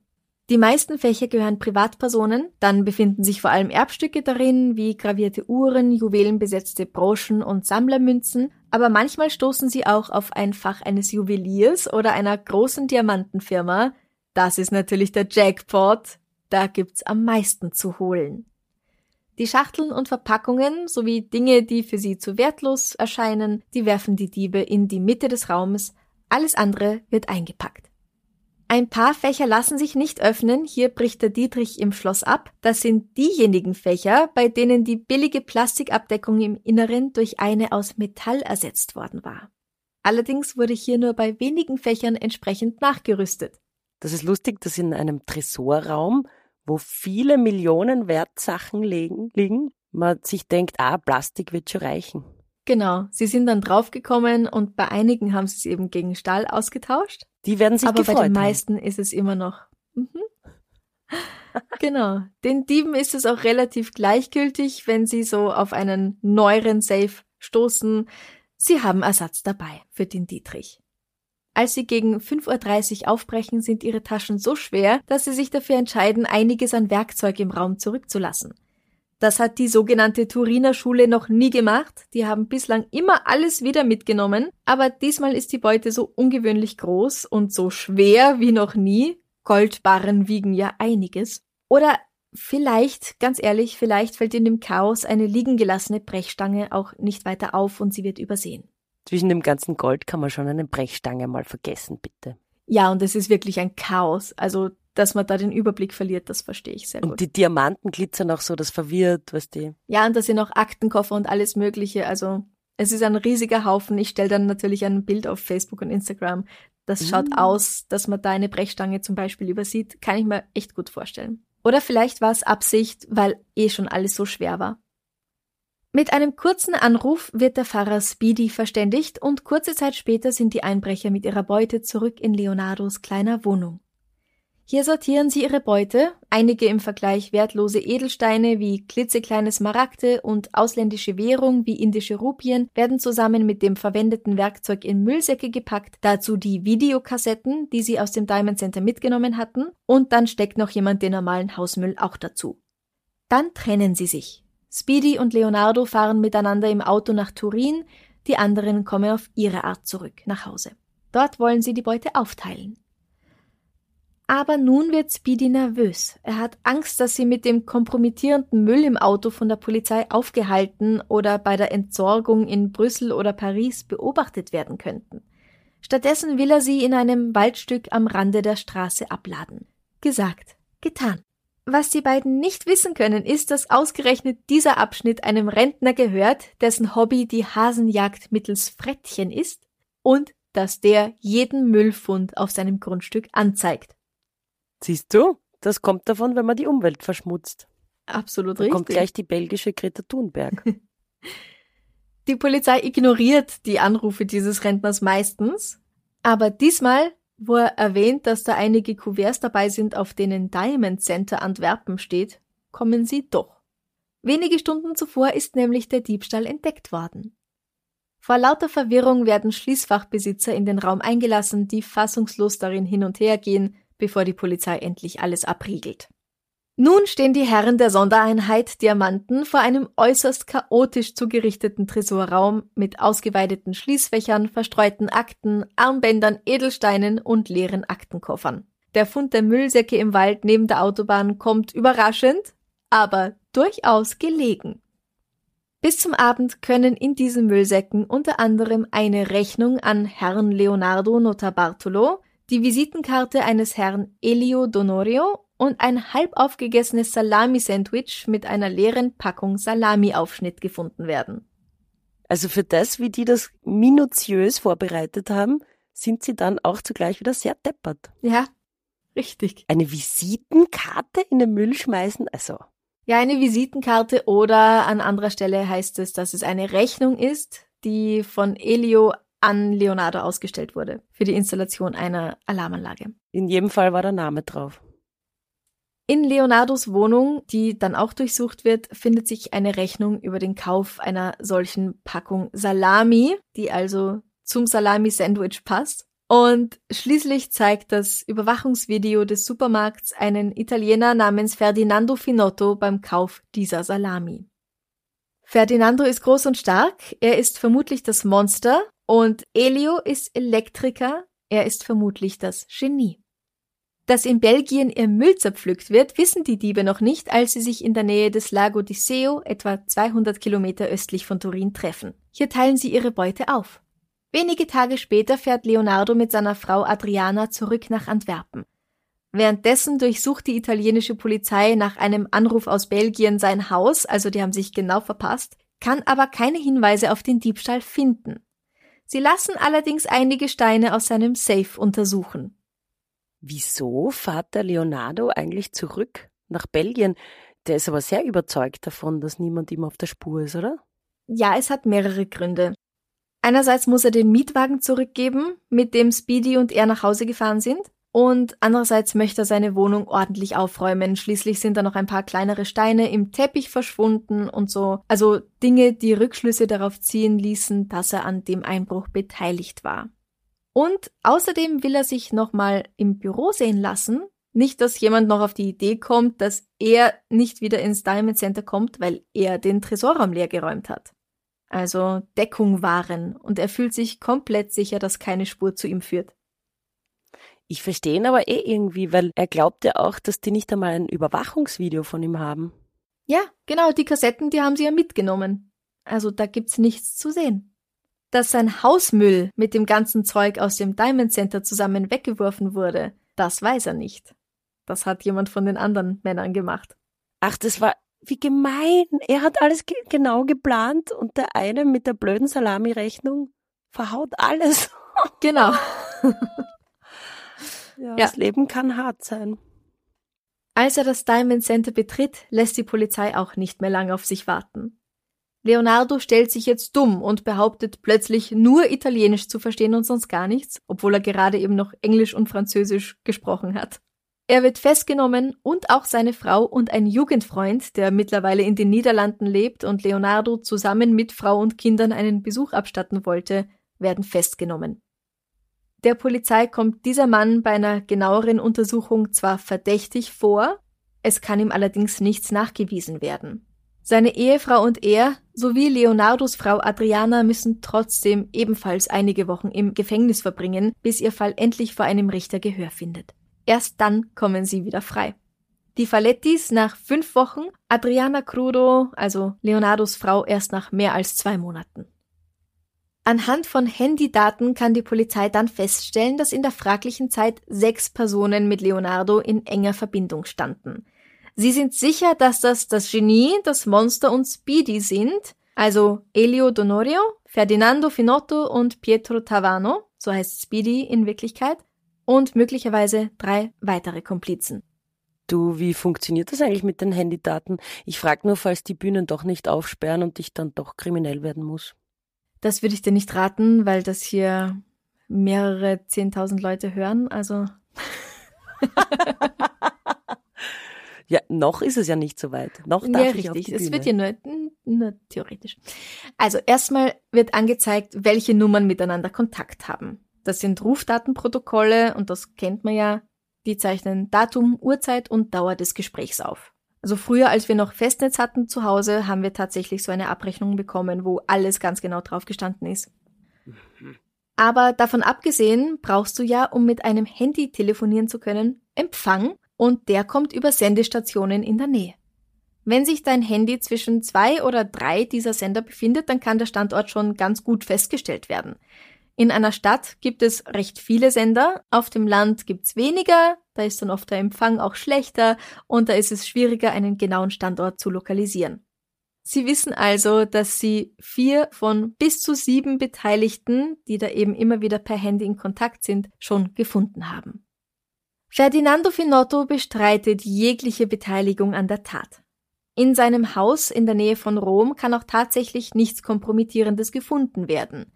Die meisten Fächer gehören Privatpersonen, dann befinden sich vor allem Erbstücke darin, wie gravierte Uhren, juwelenbesetzte Broschen und Sammlermünzen, aber manchmal stoßen sie auch auf ein Fach eines Juweliers oder einer großen Diamantenfirma. Das ist natürlich der Jackpot, da gibt's am meisten zu holen. Die Schachteln und Verpackungen sowie Dinge, die für sie zu wertlos erscheinen, die werfen die Diebe in die Mitte des Raumes, alles andere wird eingepackt. Ein paar Fächer lassen sich nicht öffnen, hier bricht der Dietrich im Schloss ab. Das sind diejenigen Fächer, bei denen die billige Plastikabdeckung im Inneren durch eine aus Metall ersetzt worden war. Allerdings wurde hier nur bei wenigen Fächern entsprechend nachgerüstet. Das ist lustig, dass in einem Tresorraum, wo viele Millionen Wertsachen liegen, man sich denkt, ah, Plastik wird schon reichen. Genau, sie sind dann draufgekommen und bei einigen haben sie es eben gegen Stahl ausgetauscht. Die werden sich Aber gefreut bei den haben. meisten ist es immer noch. Mhm. genau. Den Dieben ist es auch relativ gleichgültig, wenn sie so auf einen neueren Safe stoßen. Sie haben Ersatz dabei für den Dietrich. Als sie gegen 5.30 Uhr aufbrechen, sind ihre Taschen so schwer, dass sie sich dafür entscheiden, einiges an Werkzeug im Raum zurückzulassen. Das hat die sogenannte Turiner Schule noch nie gemacht. Die haben bislang immer alles wieder mitgenommen, aber diesmal ist die Beute so ungewöhnlich groß und so schwer wie noch nie. Goldbarren wiegen ja einiges. Oder vielleicht, ganz ehrlich, vielleicht fällt in dem Chaos eine liegen gelassene Brechstange auch nicht weiter auf und sie wird übersehen. Zwischen dem ganzen Gold kann man schon eine Brechstange mal vergessen, bitte. Ja, und es ist wirklich ein Chaos. Also, dass man da den Überblick verliert, das verstehe ich sehr Und gut. die Diamanten glitzern auch so, das verwirrt, was die. Ja, und da sind auch Aktenkoffer und alles Mögliche. Also es ist ein riesiger Haufen. Ich stelle dann natürlich ein Bild auf Facebook und Instagram. Das schaut Mm. aus, dass man da eine Brechstange zum Beispiel übersieht. Kann ich mir echt gut vorstellen. Oder vielleicht war es Absicht, weil eh schon alles so schwer war. Mit einem kurzen Anruf wird der Pfarrer Speedy verständigt und kurze Zeit später sind die Einbrecher mit ihrer Beute zurück in Leonardos kleiner Wohnung. Hier sortieren sie ihre Beute, einige im Vergleich wertlose Edelsteine wie klitzekleine Smaragde und ausländische Währung wie indische Rupien werden zusammen mit dem verwendeten Werkzeug in Müllsäcke gepackt, dazu die Videokassetten, die sie aus dem Diamond Center mitgenommen hatten, und dann steckt noch jemand den normalen Hausmüll auch dazu. Dann trennen sie sich. Speedy und Leonardo fahren miteinander im Auto nach Turin, die anderen kommen auf ihre Art zurück nach Hause. Dort wollen sie die Beute aufteilen. Aber nun wird Speedy nervös. Er hat Angst, dass sie mit dem kompromittierenden Müll im Auto von der Polizei aufgehalten oder bei der Entsorgung in Brüssel oder Paris beobachtet werden könnten. Stattdessen will er sie in einem Waldstück am Rande der Straße abladen. Gesagt, getan. Was die beiden nicht wissen können, ist, dass ausgerechnet dieser Abschnitt einem Rentner gehört, dessen Hobby die Hasenjagd mittels Frettchen ist und dass der jeden Müllfund auf seinem Grundstück anzeigt. Siehst du? Das kommt davon, wenn man die Umwelt verschmutzt. Absolut Da richtig. kommt gleich die belgische Greta Thunberg. Die Polizei ignoriert die Anrufe dieses Rentners meistens, aber diesmal, wo er erwähnt, dass da einige Kuverts dabei sind, auf denen Diamond Center Antwerpen steht, kommen sie doch. Wenige Stunden zuvor ist nämlich der Diebstahl entdeckt worden. Vor lauter Verwirrung werden Schließfachbesitzer in den Raum eingelassen, die fassungslos darin hin und her gehen, bevor die Polizei endlich alles abriegelt. Nun stehen die Herren der Sondereinheit Diamanten vor einem äußerst chaotisch zugerichteten Tresorraum mit ausgeweideten Schließfächern, verstreuten Akten, Armbändern, Edelsteinen und leeren Aktenkoffern. Der Fund der Müllsäcke im Wald neben der Autobahn kommt überraschend, aber durchaus gelegen. Bis zum Abend können in diesen Müllsäcken unter anderem eine Rechnung an Herrn Leonardo Notarbartolo, die Visitenkarte eines Herrn Elio Donorio und ein halb aufgegessenes Salami-Sandwich mit einer leeren Packung Salami-Aufschnitt gefunden werden. Also für das, wie die das minutiös vorbereitet haben, sind sie dann auch zugleich wieder sehr deppert. Ja, richtig. Eine Visitenkarte in den Müll schmeißen, also Ja, eine Visitenkarte oder an anderer Stelle heißt es, dass es eine Rechnung ist, die von Elio an Leonardo ausgestellt wurde für die Installation einer Alarmanlage. in jedem Fall war der Name drauf. In Leonardos Wohnung, die dann auch durchsucht wird, findet sich eine Rechnung über den Kauf einer solchen Packung Salami, die also zum Salami-Sandwich passt. Und schließlich zeigt das Überwachungsvideo des Supermarkts einen Italiener namens Ferdinando Finotto beim Kauf dieser Salami. Ferdinando ist groß und stark, er ist vermutlich das Monster und Elio ist Elektriker, er ist vermutlich das Genie. Dass in Belgien ihr Müll zerpflückt wird, wissen die Diebe noch nicht, als sie sich in der Nähe des Lago di Seo, etwa 200 Kilometer östlich von Turin, treffen. Hier teilen sie ihre Beute auf. Wenige Tage später fährt Leonardo mit seiner Frau Adriana zurück nach Antwerpen. Währenddessen durchsucht die italienische Polizei nach einem Anruf aus Belgien sein Haus, also die haben sich genau verpasst, kann aber keine Hinweise auf den Diebstahl finden. Sie lassen allerdings einige Steine aus seinem Safe untersuchen. Wieso fährt der Leonardo eigentlich zurück nach Belgien? Der ist aber sehr überzeugt davon, dass niemand ihm auf der Spur ist, oder? Ja, es hat mehrere Gründe. Einerseits muss er den Mietwagen zurückgeben, mit dem Speedy und er nach Hause gefahren sind. Und andererseits möchte er seine Wohnung ordentlich aufräumen. Schließlich sind da noch ein paar kleinere Steine im Teppich verschwunden und so. Also Dinge, die Rückschlüsse darauf ziehen ließen, dass er an dem Einbruch beteiligt war. Und außerdem will er sich nochmal im Büro sehen lassen. Nicht, dass jemand noch auf die Idee kommt, dass er nicht wieder ins Diamond Center kommt, weil er den Tresorraum leergeräumt hat. Also Deckung wahren und er fühlt sich komplett sicher, dass keine Spur zu ihm führt. Ich verstehe ihn aber eh irgendwie, weil er glaubt ja auch, dass die nicht einmal ein Überwachungsvideo von ihm haben. Ja, genau, die Kassetten, die haben sie ja mitgenommen. Also da gibt's nichts zu sehen. Dass sein Hausmüll mit dem ganzen Zeug aus dem Diamond Center zusammen weggeworfen wurde, das weiß er nicht. Das hat jemand von den anderen Männern gemacht. Ach, das war wie gemein. Er hat alles ge genau geplant und der eine mit der blöden Salami-Rechnung verhaut alles. Genau. Ja, ja. Das Leben kann hart sein. Als er das Diamond Center betritt, lässt die Polizei auch nicht mehr lange auf sich warten. Leonardo stellt sich jetzt dumm und behauptet plötzlich nur Italienisch zu verstehen und sonst gar nichts, obwohl er gerade eben noch Englisch und Französisch gesprochen hat. Er wird festgenommen und auch seine Frau und ein Jugendfreund, der mittlerweile in den Niederlanden lebt und Leonardo zusammen mit Frau und Kindern einen Besuch abstatten wollte, werden festgenommen. Der Polizei kommt dieser Mann bei einer genaueren Untersuchung zwar verdächtig vor, es kann ihm allerdings nichts nachgewiesen werden. Seine Ehefrau und er sowie Leonardos Frau Adriana müssen trotzdem ebenfalls einige Wochen im Gefängnis verbringen, bis ihr Fall endlich vor einem Richter Gehör findet. Erst dann kommen sie wieder frei. Die Fallettis nach fünf Wochen, Adriana Crudo, also Leonardos Frau, erst nach mehr als zwei Monaten. Anhand von Handydaten kann die Polizei dann feststellen, dass in der fraglichen Zeit sechs Personen mit Leonardo in enger Verbindung standen. Sie sind sicher, dass das das Genie, das Monster und Speedy sind, also Elio Donorio, Ferdinando Finotto und Pietro Tavano, so heißt Speedy in Wirklichkeit, und möglicherweise drei weitere Komplizen. Du, wie funktioniert das eigentlich mit den Handydaten? Ich frage nur, falls die Bühnen doch nicht aufsperren und ich dann doch kriminell werden muss. Das würde ich dir nicht raten, weil das hier mehrere zehntausend Leute hören. Also. ja, noch ist es ja nicht so weit. Noch darf ja, ich richtig. Es wird ja nur, nur theoretisch. Also erstmal wird angezeigt, welche Nummern miteinander Kontakt haben. Das sind Rufdatenprotokolle und das kennt man ja. Die zeichnen Datum, Uhrzeit und Dauer des Gesprächs auf. Also früher, als wir noch Festnetz hatten zu Hause, haben wir tatsächlich so eine Abrechnung bekommen, wo alles ganz genau drauf gestanden ist. Aber davon abgesehen brauchst du ja, um mit einem Handy telefonieren zu können, Empfang und der kommt über Sendestationen in der Nähe. Wenn sich dein Handy zwischen zwei oder drei dieser Sender befindet, dann kann der Standort schon ganz gut festgestellt werden. In einer Stadt gibt es recht viele Sender, auf dem Land gibt's weniger, da ist dann oft der Empfang auch schlechter und da ist es schwieriger, einen genauen Standort zu lokalisieren. Sie wissen also, dass Sie vier von bis zu sieben Beteiligten, die da eben immer wieder per Handy in Kontakt sind, schon gefunden haben. Ferdinando Finotto bestreitet jegliche Beteiligung an der Tat. In seinem Haus in der Nähe von Rom kann auch tatsächlich nichts Kompromittierendes gefunden werden.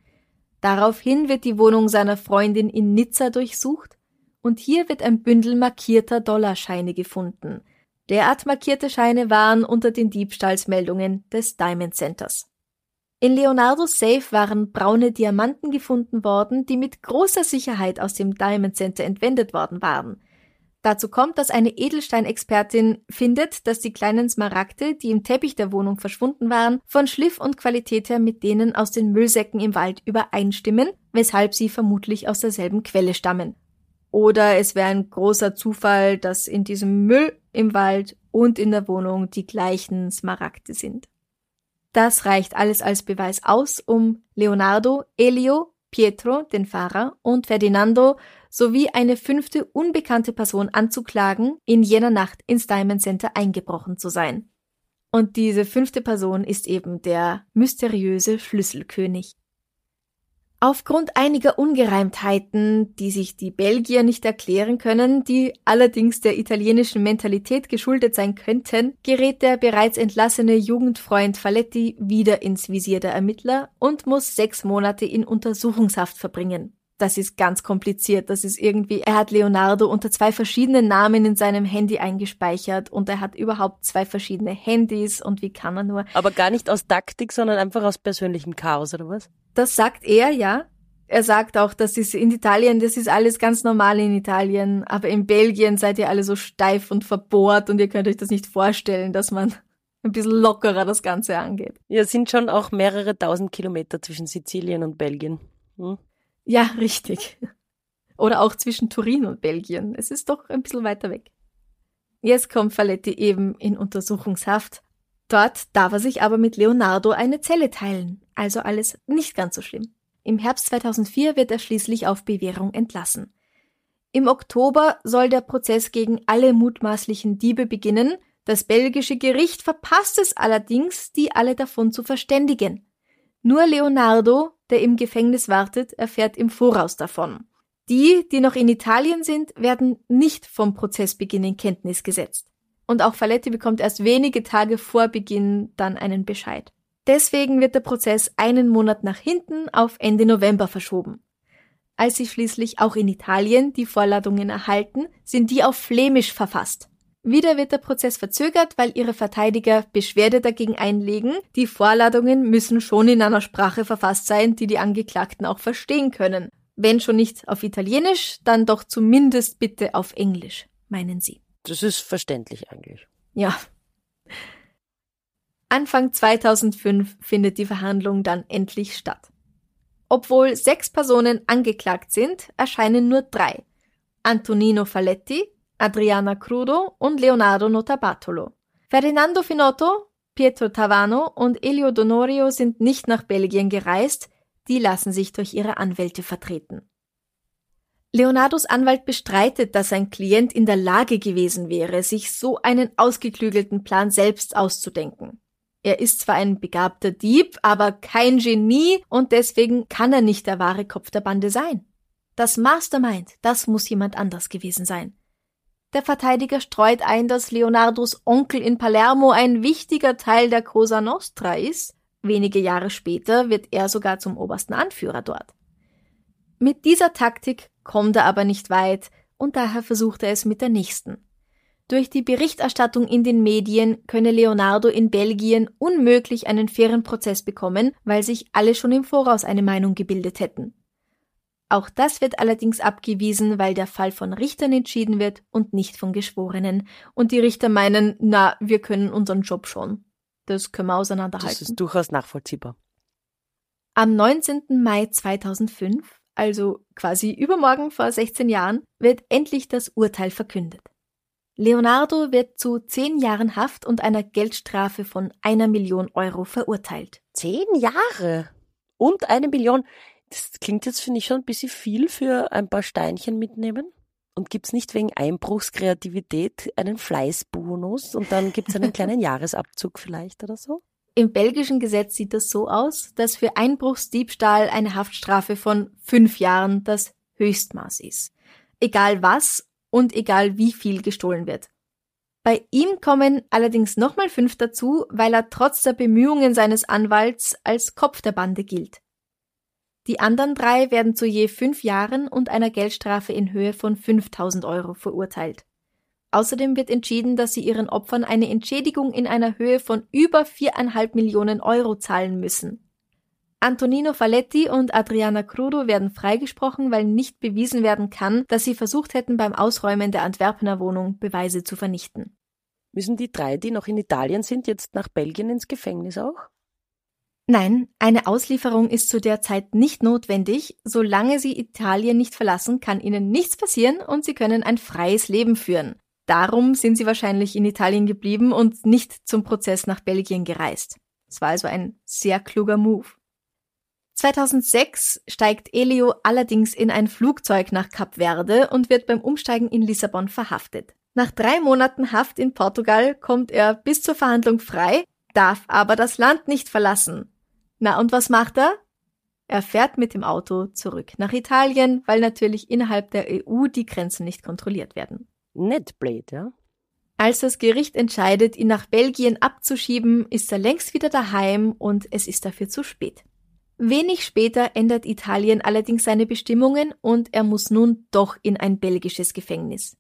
Daraufhin wird die Wohnung seiner Freundin in Nizza durchsucht und hier wird ein Bündel markierter Dollarscheine gefunden. Derart markierte Scheine waren unter den Diebstahlsmeldungen des Diamond Centers. In Leonardos Safe waren braune Diamanten gefunden worden, die mit großer Sicherheit aus dem Diamond Center entwendet worden waren. Dazu kommt, dass eine Edelsteinexpertin findet, dass die kleinen Smaragde, die im Teppich der Wohnung verschwunden waren, von Schliff und Qualität her mit denen aus den Müllsäcken im Wald übereinstimmen, weshalb sie vermutlich aus derselben Quelle stammen. oder es wäre ein großer Zufall, dass in diesem Müll im Wald und in der Wohnung die gleichen Smaragde sind. Das reicht alles als Beweis aus, um Leonardo, Elio, Pietro, den Fahrer, und Ferdinando sowie eine fünfte unbekannte Person anzuklagen, in jener Nacht ins Diamond Center eingebrochen zu sein. Und diese fünfte Person ist eben der mysteriöse Schlüsselkönig. Aufgrund einiger Ungereimtheiten, die sich die Belgier nicht erklären können, die allerdings der italienischen Mentalität geschuldet sein könnten, gerät der bereits entlassene Jugendfreund Faletti wieder ins Visier der Ermittler und muss sechs Monate in Untersuchungshaft verbringen. Das ist ganz kompliziert. Das ist irgendwie, er hat Leonardo unter zwei verschiedenen Namen in seinem Handy eingespeichert und er hat überhaupt zwei verschiedene Handys und wie kann er nur. Aber gar nicht aus Taktik, sondern einfach aus persönlichem Chaos oder was? Das sagt er, ja. Er sagt auch, das ist in Italien, das ist alles ganz normal in Italien, aber in Belgien seid ihr alle so steif und verbohrt und ihr könnt euch das nicht vorstellen, dass man ein bisschen lockerer das Ganze angeht. Ja, es sind schon auch mehrere tausend Kilometer zwischen Sizilien und Belgien. Hm? Ja, richtig. Oder auch zwischen Turin und Belgien. Es ist doch ein bisschen weiter weg. Jetzt kommt Faletti eben in Untersuchungshaft. Dort darf er sich aber mit Leonardo eine Zelle teilen. Also alles nicht ganz so schlimm. Im Herbst 2004 wird er schließlich auf Bewährung entlassen. Im Oktober soll der Prozess gegen alle mutmaßlichen Diebe beginnen. Das belgische Gericht verpasst es allerdings, die alle davon zu verständigen. Nur Leonardo, der im Gefängnis wartet, erfährt im Voraus davon. Die, die noch in Italien sind, werden nicht vom Prozessbeginn in Kenntnis gesetzt. Und auch Faletti bekommt erst wenige Tage vor Beginn dann einen Bescheid. Deswegen wird der Prozess einen Monat nach hinten auf Ende November verschoben. Als sie schließlich auch in Italien die Vorladungen erhalten, sind die auf Flämisch verfasst. Wieder wird der Prozess verzögert, weil ihre Verteidiger Beschwerde dagegen einlegen. Die Vorladungen müssen schon in einer Sprache verfasst sein, die die Angeklagten auch verstehen können. Wenn schon nicht auf Italienisch, dann doch zumindest bitte auf Englisch, meinen sie. Das ist verständlich eigentlich. Ja. Anfang 2005 findet die Verhandlung dann endlich statt. Obwohl sechs Personen angeklagt sind, erscheinen nur drei. Antonino Faletti, Adriana Crudo und Leonardo Notarbartolo. Ferdinando Finotto, Pietro Tavano und Elio Donorio sind nicht nach Belgien gereist, die lassen sich durch ihre Anwälte vertreten. Leonardos Anwalt bestreitet, dass sein Klient in der Lage gewesen wäre, sich so einen ausgeklügelten Plan selbst auszudenken. Er ist zwar ein begabter Dieb, aber kein Genie und deswegen kann er nicht der wahre Kopf der Bande sein. Das Mastermind, das muss jemand anders gewesen sein. Der Verteidiger streut ein, dass Leonardos Onkel in Palermo ein wichtiger Teil der Cosa Nostra ist. Wenige Jahre später wird er sogar zum obersten Anführer dort. Mit dieser Taktik kommt er aber nicht weit und daher versucht er es mit der nächsten. Durch die Berichterstattung in den Medien könne Leonardo in Belgien unmöglich einen fairen Prozess bekommen, weil sich alle schon im Voraus eine Meinung gebildet hätten. Auch das wird allerdings abgewiesen, weil der Fall von Richtern entschieden wird und nicht von Geschworenen. Und die Richter meinen, na, wir können unseren Job schon. Das können wir auseinanderhalten. Das ist durchaus nachvollziehbar. Am 19. Mai 2005, also quasi übermorgen vor 16 Jahren, wird endlich das Urteil verkündet. Leonardo wird zu zehn Jahren Haft und einer Geldstrafe von einer Million Euro verurteilt. Zehn Jahre? Und eine Million? Das klingt jetzt, finde ich, schon ein bisschen viel für ein paar Steinchen mitnehmen. Und gibt's nicht wegen Einbruchskreativität einen Fleißbonus und dann gibt's einen kleinen Jahresabzug vielleicht oder so? Im belgischen Gesetz sieht das so aus, dass für Einbruchsdiebstahl eine Haftstrafe von fünf Jahren das Höchstmaß ist. Egal was und egal wie viel gestohlen wird. Bei ihm kommen allerdings nochmal fünf dazu, weil er trotz der Bemühungen seines Anwalts als Kopf der Bande gilt. Die anderen drei werden zu je fünf Jahren und einer Geldstrafe in Höhe von 5000 Euro verurteilt. Außerdem wird entschieden, dass sie ihren Opfern eine Entschädigung in einer Höhe von über viereinhalb Millionen Euro zahlen müssen. Antonino Faletti und Adriana Crudo werden freigesprochen, weil nicht bewiesen werden kann, dass sie versucht hätten, beim Ausräumen der Antwerpener Wohnung Beweise zu vernichten. Müssen die drei, die noch in Italien sind, jetzt nach Belgien ins Gefängnis auch? Nein, eine Auslieferung ist zu der Zeit nicht notwendig. Solange Sie Italien nicht verlassen, kann Ihnen nichts passieren und Sie können ein freies Leben führen. Darum sind Sie wahrscheinlich in Italien geblieben und nicht zum Prozess nach Belgien gereist. Es war also ein sehr kluger Move. 2006 steigt Elio allerdings in ein Flugzeug nach Kap Verde und wird beim Umsteigen in Lissabon verhaftet. Nach drei Monaten Haft in Portugal kommt er bis zur Verhandlung frei, darf aber das Land nicht verlassen. Na und was macht er? Er fährt mit dem Auto zurück nach Italien, weil natürlich innerhalb der EU die Grenzen nicht kontrolliert werden. Nicht blöd, ja? Als das Gericht entscheidet, ihn nach Belgien abzuschieben, ist er längst wieder daheim und es ist dafür zu spät. Wenig später ändert Italien allerdings seine Bestimmungen und er muss nun doch in ein belgisches Gefängnis.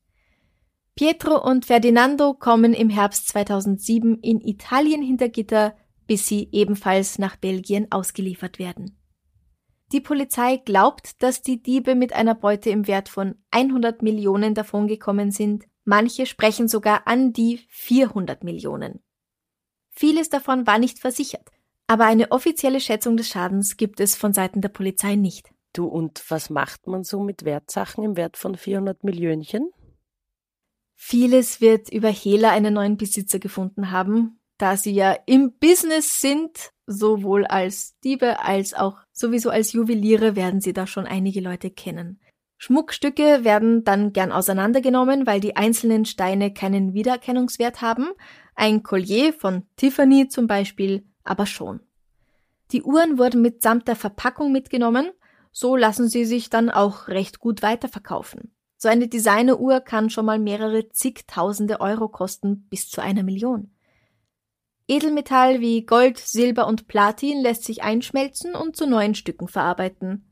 Pietro und Ferdinando kommen im Herbst 2007 in Italien hinter Gitter, bis sie ebenfalls nach Belgien ausgeliefert werden. Die Polizei glaubt, dass die Diebe mit einer Beute im Wert von 100 Millionen davongekommen sind, manche sprechen sogar an die 400 Millionen. Vieles davon war nicht versichert, aber eine offizielle Schätzung des Schadens gibt es von Seiten der Polizei nicht. Du, und was macht man so mit Wertsachen im Wert von 400 Millionchen? Vieles wird über Hehler einen neuen Besitzer gefunden haben, da sie ja im Business sind, sowohl als Diebe als auch sowieso als Juweliere werden sie da schon einige Leute kennen. Schmuckstücke werden dann gern auseinandergenommen, weil die einzelnen Steine keinen Wiedererkennungswert haben. Ein Collier von Tiffany zum Beispiel aber schon. Die Uhren wurden mitsamt der Verpackung mitgenommen, so lassen sie sich dann auch recht gut weiterverkaufen. So eine Designeruhr kann schon mal mehrere zigtausende Euro kosten, bis zu einer Million. Edelmetall wie Gold, Silber und Platin lässt sich einschmelzen und zu neuen Stücken verarbeiten.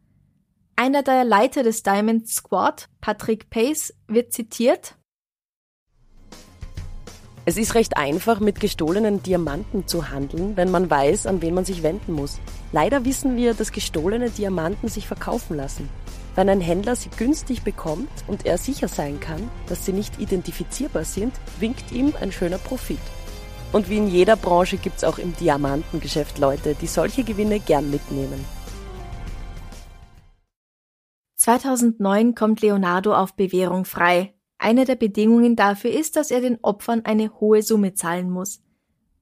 Einer der Leiter des Diamond Squad, Patrick Pace, wird zitiert es ist recht einfach, mit gestohlenen Diamanten zu handeln, wenn man weiß, an wen man sich wenden muss. Leider wissen wir, dass gestohlene Diamanten sich verkaufen lassen. Wenn ein Händler sie günstig bekommt und er sicher sein kann, dass sie nicht identifizierbar sind, winkt ihm ein schöner Profit. Und wie in jeder Branche gibt es auch im Diamantengeschäft Leute, die solche Gewinne gern mitnehmen. 2009 kommt Leonardo auf Bewährung frei, eine der Bedingungen dafür ist, dass er den Opfern eine hohe Summe zahlen muss.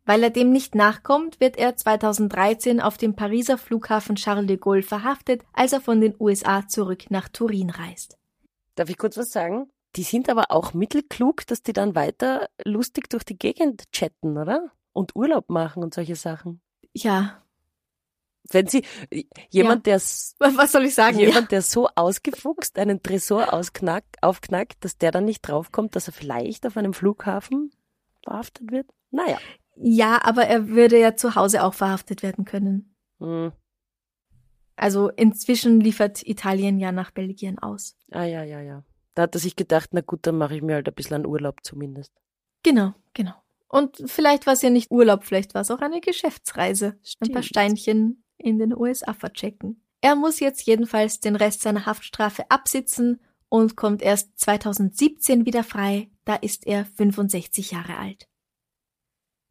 Weil er dem nicht nachkommt, wird er 2013 auf dem Pariser Flughafen Charles de Gaulle verhaftet, als er von den USA zurück nach Turin reist. Darf ich kurz was sagen? Die sind aber auch mittelklug, dass die dann weiter lustig durch die Gegend chatten, oder? Und Urlaub machen und solche Sachen. Ja, wenn sie jemand, ja. der was soll ich sagen, jemand, ja. der so ausgefuchst einen Tresor ausknackt, aufknackt, dass der dann nicht draufkommt, dass er vielleicht auf einem Flughafen verhaftet wird. Naja. Ja, aber er würde ja zu Hause auch verhaftet werden können. Hm. Also inzwischen liefert Italien ja nach Belgien aus. Ah ja, ja, ja. Da hat er sich gedacht, na gut, dann mache ich mir halt ein bisschen einen Urlaub zumindest. Genau, genau. Und vielleicht war es ja nicht Urlaub, vielleicht war es auch eine Geschäftsreise. Stimmt. Ein paar Steinchen in den USA verchecken. Er muss jetzt jedenfalls den Rest seiner Haftstrafe absitzen und kommt erst 2017 wieder frei, da ist er 65 Jahre alt.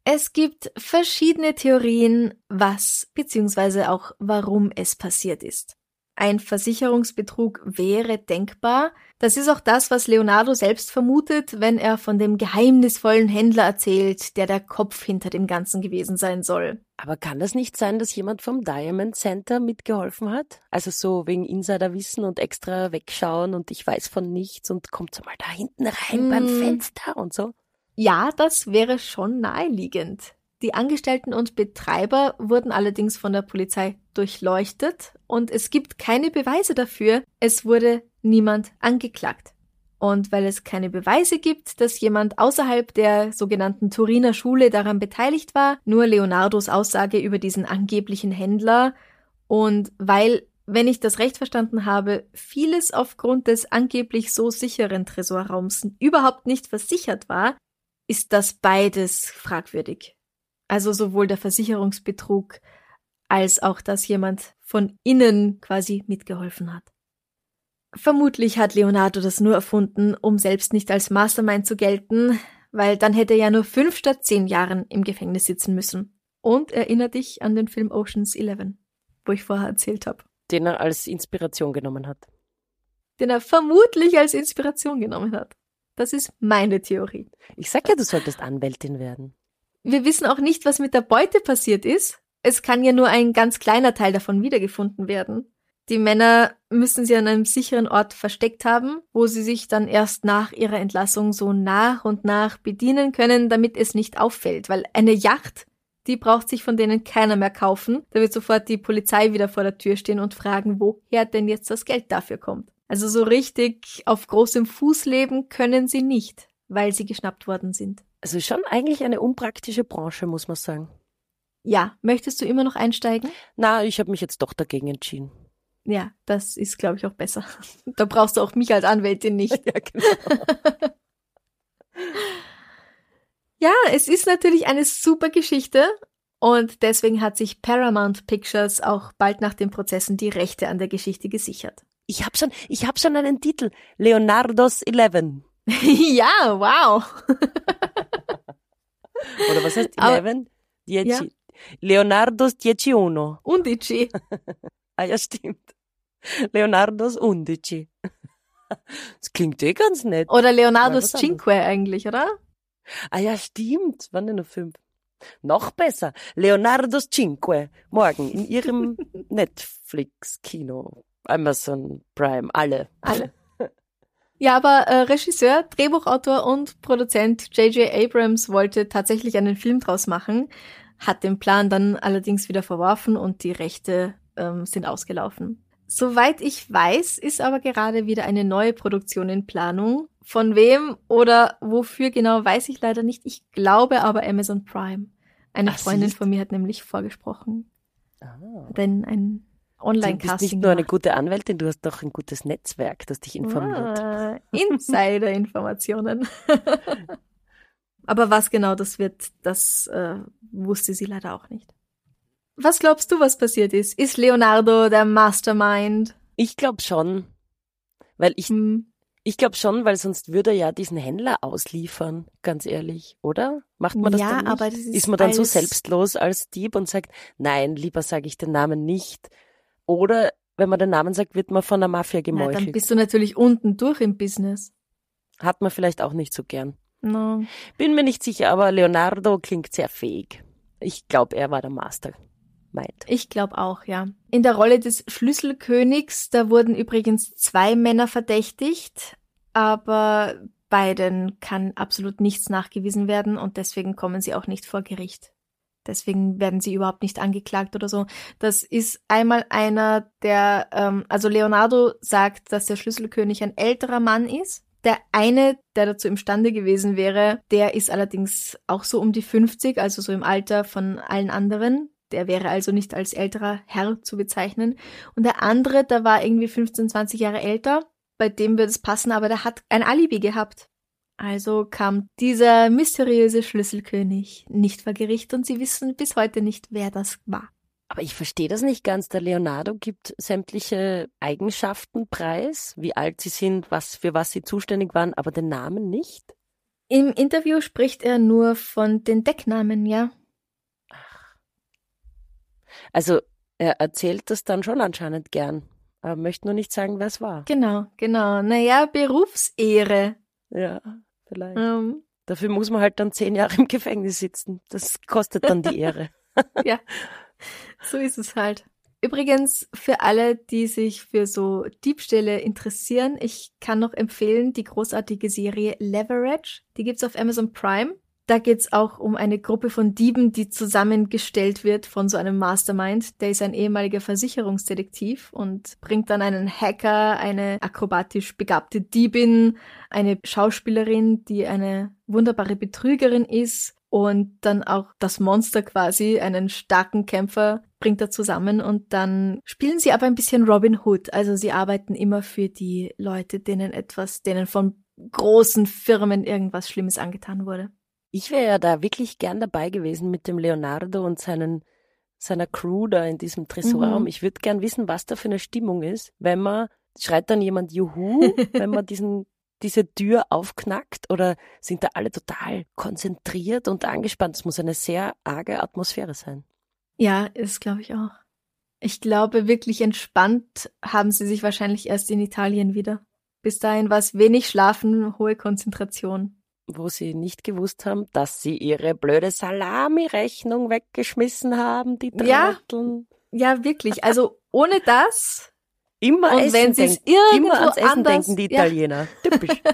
Es gibt verschiedene Theorien, was bzw. auch warum es passiert ist. Ein Versicherungsbetrug wäre denkbar. Das ist auch das, was Leonardo selbst vermutet, wenn er von dem geheimnisvollen Händler erzählt, der der Kopf hinter dem Ganzen gewesen sein soll. Aber kann das nicht sein, dass jemand vom Diamond Center mitgeholfen hat? Also so wegen Insiderwissen und extra wegschauen und ich weiß von nichts und kommt mal da hinten rein mm. beim Fenster und so? Ja, das wäre schon naheliegend. Die Angestellten und Betreiber wurden allerdings von der Polizei durchleuchtet und es gibt keine Beweise dafür, es wurde niemand angeklagt. Und weil es keine Beweise gibt, dass jemand außerhalb der sogenannten Turiner Schule daran beteiligt war, nur Leonardos Aussage über diesen angeblichen Händler und weil, wenn ich das recht verstanden habe, vieles aufgrund des angeblich so sicheren Tresorraums überhaupt nicht versichert war, ist das beides fragwürdig. Also sowohl der Versicherungsbetrug als auch, dass jemand von innen quasi mitgeholfen hat. Vermutlich hat Leonardo das nur erfunden, um selbst nicht als Mastermind zu gelten, weil dann hätte er ja nur fünf statt zehn Jahren im Gefängnis sitzen müssen. und erinnert dich an den Film Oceans 11, wo ich vorher erzählt habe. Den er als Inspiration genommen hat. Den er vermutlich als Inspiration genommen hat. Das ist meine Theorie. Ich sag ja, du solltest Anwältin werden. Wir wissen auch nicht, was mit der Beute passiert ist. Es kann ja nur ein ganz kleiner Teil davon wiedergefunden werden. Die Männer müssen sie an einem sicheren Ort versteckt haben, wo sie sich dann erst nach ihrer Entlassung so nach und nach bedienen können, damit es nicht auffällt. Weil eine Yacht, die braucht sich von denen keiner mehr kaufen. Da wird sofort die Polizei wieder vor der Tür stehen und fragen, woher denn jetzt das Geld dafür kommt. Also so richtig auf großem Fuß leben können sie nicht, weil sie geschnappt worden sind. Also schon eigentlich eine unpraktische Branche, muss man sagen. Ja, möchtest du immer noch einsteigen? Na, ich habe mich jetzt doch dagegen entschieden. Ja, das ist, glaube ich, auch besser. Da brauchst du auch mich als Anwältin nicht. Ja, genau. ja, es ist natürlich eine super Geschichte und deswegen hat sich Paramount Pictures auch bald nach den Prozessen die Rechte an der Geschichte gesichert. Ich habe schon, ich hab schon einen Titel. Leonardos Eleven. ja, wow. Oder was heißt Eleven? Dieci. Ja. Leonardos Dieci Uno. Undici. ah ja, stimmt. Leonardos Undici. Das klingt eh ganz nett. Oder Leonardos Cinque eigentlich, oder? Ah ja, stimmt. Wann denn noch fünf? Noch besser. Leonardos Cinque. Morgen in ihrem Netflix-Kino. Amazon Prime. Alle. Alle. Ja, aber äh, Regisseur, Drehbuchautor und Produzent J.J. Abrams wollte tatsächlich einen Film draus machen, hat den Plan dann allerdings wieder verworfen und die Rechte ähm, sind ausgelaufen. Soweit ich weiß, ist aber gerade wieder eine neue Produktion in Planung. Von wem oder wofür genau weiß ich leider nicht. Ich glaube aber Amazon Prime. Eine Ach, Freundin von mir hat nämlich vorgesprochen. Ah. Denn ein Online-Casting. Du bist nicht nur eine gute Anwältin, du hast doch ein gutes Netzwerk, das dich informiert. Ah, Insider-Informationen. Aber was genau das wird, das äh, wusste sie leider auch nicht. Was glaubst du, was passiert ist? Ist Leonardo der Mastermind? Ich glaube schon. Weil ich, hm. ich glaube schon, weil sonst würde er ja diesen Händler ausliefern, ganz ehrlich, oder? Macht man das ja, dann nicht? Aber das ist, ist man dann so selbstlos als Dieb und sagt, nein, lieber sage ich den Namen nicht, oder wenn man den Namen sagt, wird man von der Mafia gemeuchelt. Na, dann bist du natürlich unten durch im Business. Hat man vielleicht auch nicht so gern. No. Bin mir nicht sicher, aber Leonardo klingt sehr fähig. Ich glaube, er war der Master. Meint. Ich glaube auch, ja. In der Rolle des Schlüsselkönigs, da wurden übrigens zwei Männer verdächtigt, aber beiden kann absolut nichts nachgewiesen werden und deswegen kommen sie auch nicht vor Gericht. Deswegen werden sie überhaupt nicht angeklagt oder so. Das ist einmal einer, der, ähm, also Leonardo sagt, dass der Schlüsselkönig ein älterer Mann ist. Der eine, der dazu imstande gewesen wäre, der ist allerdings auch so um die 50, also so im Alter von allen anderen. Der wäre also nicht als älterer Herr zu bezeichnen. Und der andere, der war irgendwie 15, 20 Jahre älter. Bei dem würde es passen, aber der hat ein Alibi gehabt. Also kam dieser mysteriöse Schlüsselkönig nicht vor Gericht und sie wissen bis heute nicht, wer das war. Aber ich verstehe das nicht ganz. Der Leonardo gibt sämtliche Eigenschaften preis, wie alt sie sind, was für was sie zuständig waren, aber den Namen nicht. Im Interview spricht er nur von den Decknamen, ja. Ach. Also er erzählt das dann schon anscheinend gern, aber möchte nur nicht sagen, wer es war. Genau, genau. Naja, Berufsehre. Ja vielleicht. Ähm, Dafür muss man halt dann zehn Jahre im Gefängnis sitzen. Das kostet dann die Ehre. ja, so ist es halt. Übrigens, für alle, die sich für so Diebstähle interessieren, ich kann noch empfehlen die großartige Serie Leverage. Die gibt's auf Amazon Prime. Da geht's auch um eine Gruppe von Dieben, die zusammengestellt wird von so einem Mastermind. Der ist ein ehemaliger Versicherungsdetektiv und bringt dann einen Hacker, eine akrobatisch begabte Diebin, eine Schauspielerin, die eine wunderbare Betrügerin ist und dann auch das Monster quasi, einen starken Kämpfer, bringt er zusammen und dann spielen sie aber ein bisschen Robin Hood. Also sie arbeiten immer für die Leute, denen etwas, denen von großen Firmen irgendwas Schlimmes angetan wurde. Ich wäre ja da wirklich gern dabei gewesen mit dem Leonardo und seinen, seiner Crew da in diesem Tresorraum. Mhm. Ich würde gern wissen, was da für eine Stimmung ist, wenn man, schreit dann jemand Juhu, wenn man diesen diese Tür aufknackt oder sind da alle total konzentriert und angespannt? Es muss eine sehr arge Atmosphäre sein. Ja, ist glaube ich auch. Ich glaube, wirklich entspannt haben sie sich wahrscheinlich erst in Italien wieder. Bis dahin war es wenig Schlafen, hohe Konzentration. Wo sie nicht gewusst haben, dass sie ihre blöde Salami-Rechnung weggeschmissen haben, die Trotteln. Ja, ja wirklich. Also ohne das. Immer und Essen wenn sie es denken. irgendwo Immer ans Essen anders, denken die ja. Italiener. Typisch.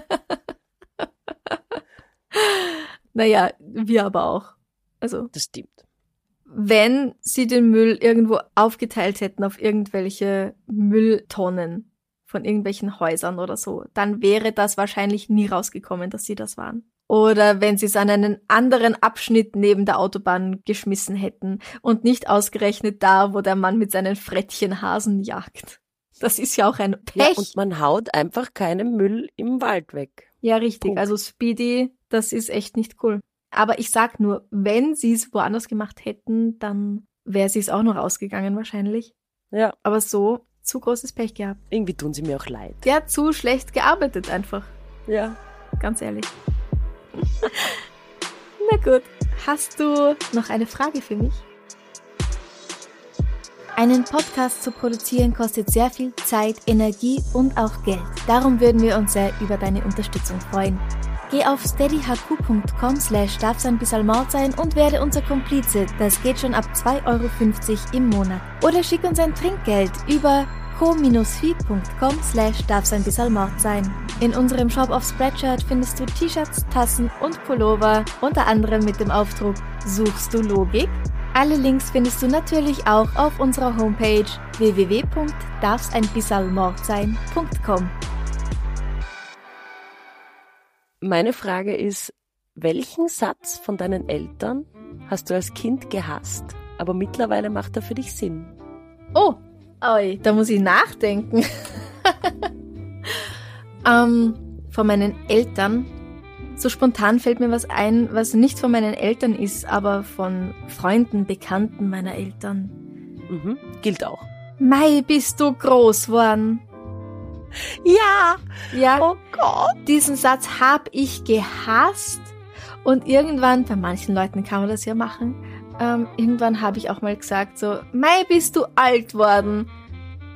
Naja, wir aber auch. Also, Das stimmt. wenn sie den Müll irgendwo aufgeteilt hätten auf irgendwelche Mülltonnen von irgendwelchen Häusern oder so, dann wäre das wahrscheinlich nie rausgekommen, dass sie das waren. Oder wenn sie es an einen anderen Abschnitt neben der Autobahn geschmissen hätten und nicht ausgerechnet da, wo der Mann mit seinen Frettchen Hasen jagt. Das ist ja auch ein Ja, Pech. und man haut einfach keinen Müll im Wald weg. Ja, richtig. Punkt. Also Speedy, das ist echt nicht cool. Aber ich sag nur, wenn sie es woanders gemacht hätten, dann wäre sie es auch noch ausgegangen wahrscheinlich. Ja, Aber so, zu großes Pech gehabt. irgendwie tun sie mir auch leid. Der zu schlecht gearbeitet einfach. Ja. Ganz ehrlich. Na gut. Hast du noch eine Frage für mich? Einen Podcast zu produzieren kostet sehr viel Zeit, Energie und auch Geld. Darum würden wir uns sehr über deine Unterstützung freuen. Geh auf steadyhq.com slash darf sein und werde unser Komplize. Das geht schon ab 2,50 Euro im Monat. Oder schick uns ein Trinkgeld über co-fi.com slash darf sein. In unserem Shop auf Spreadshirt findest du T-Shirts, Tassen und Pullover, unter anderem mit dem Aufdruck Suchst du Logik? Alle Links findest du natürlich auch auf unserer Homepage www.darfseinbissalmordsein.com. Meine Frage ist, welchen Satz von deinen Eltern hast du als Kind gehasst, aber mittlerweile macht er für dich Sinn? Oh, oi, da muss ich nachdenken. ähm, von meinen Eltern. So spontan fällt mir was ein, was nicht von meinen Eltern ist, aber von Freunden, Bekannten meiner Eltern. Mhm. Gilt auch. Mei, bist du groß worden. Ja! Ja, Oh Gott! diesen Satz hab ich gehasst. Und irgendwann, bei manchen Leuten kann man das ja machen, ähm, irgendwann habe ich auch mal gesagt so, Mei, bist du alt worden.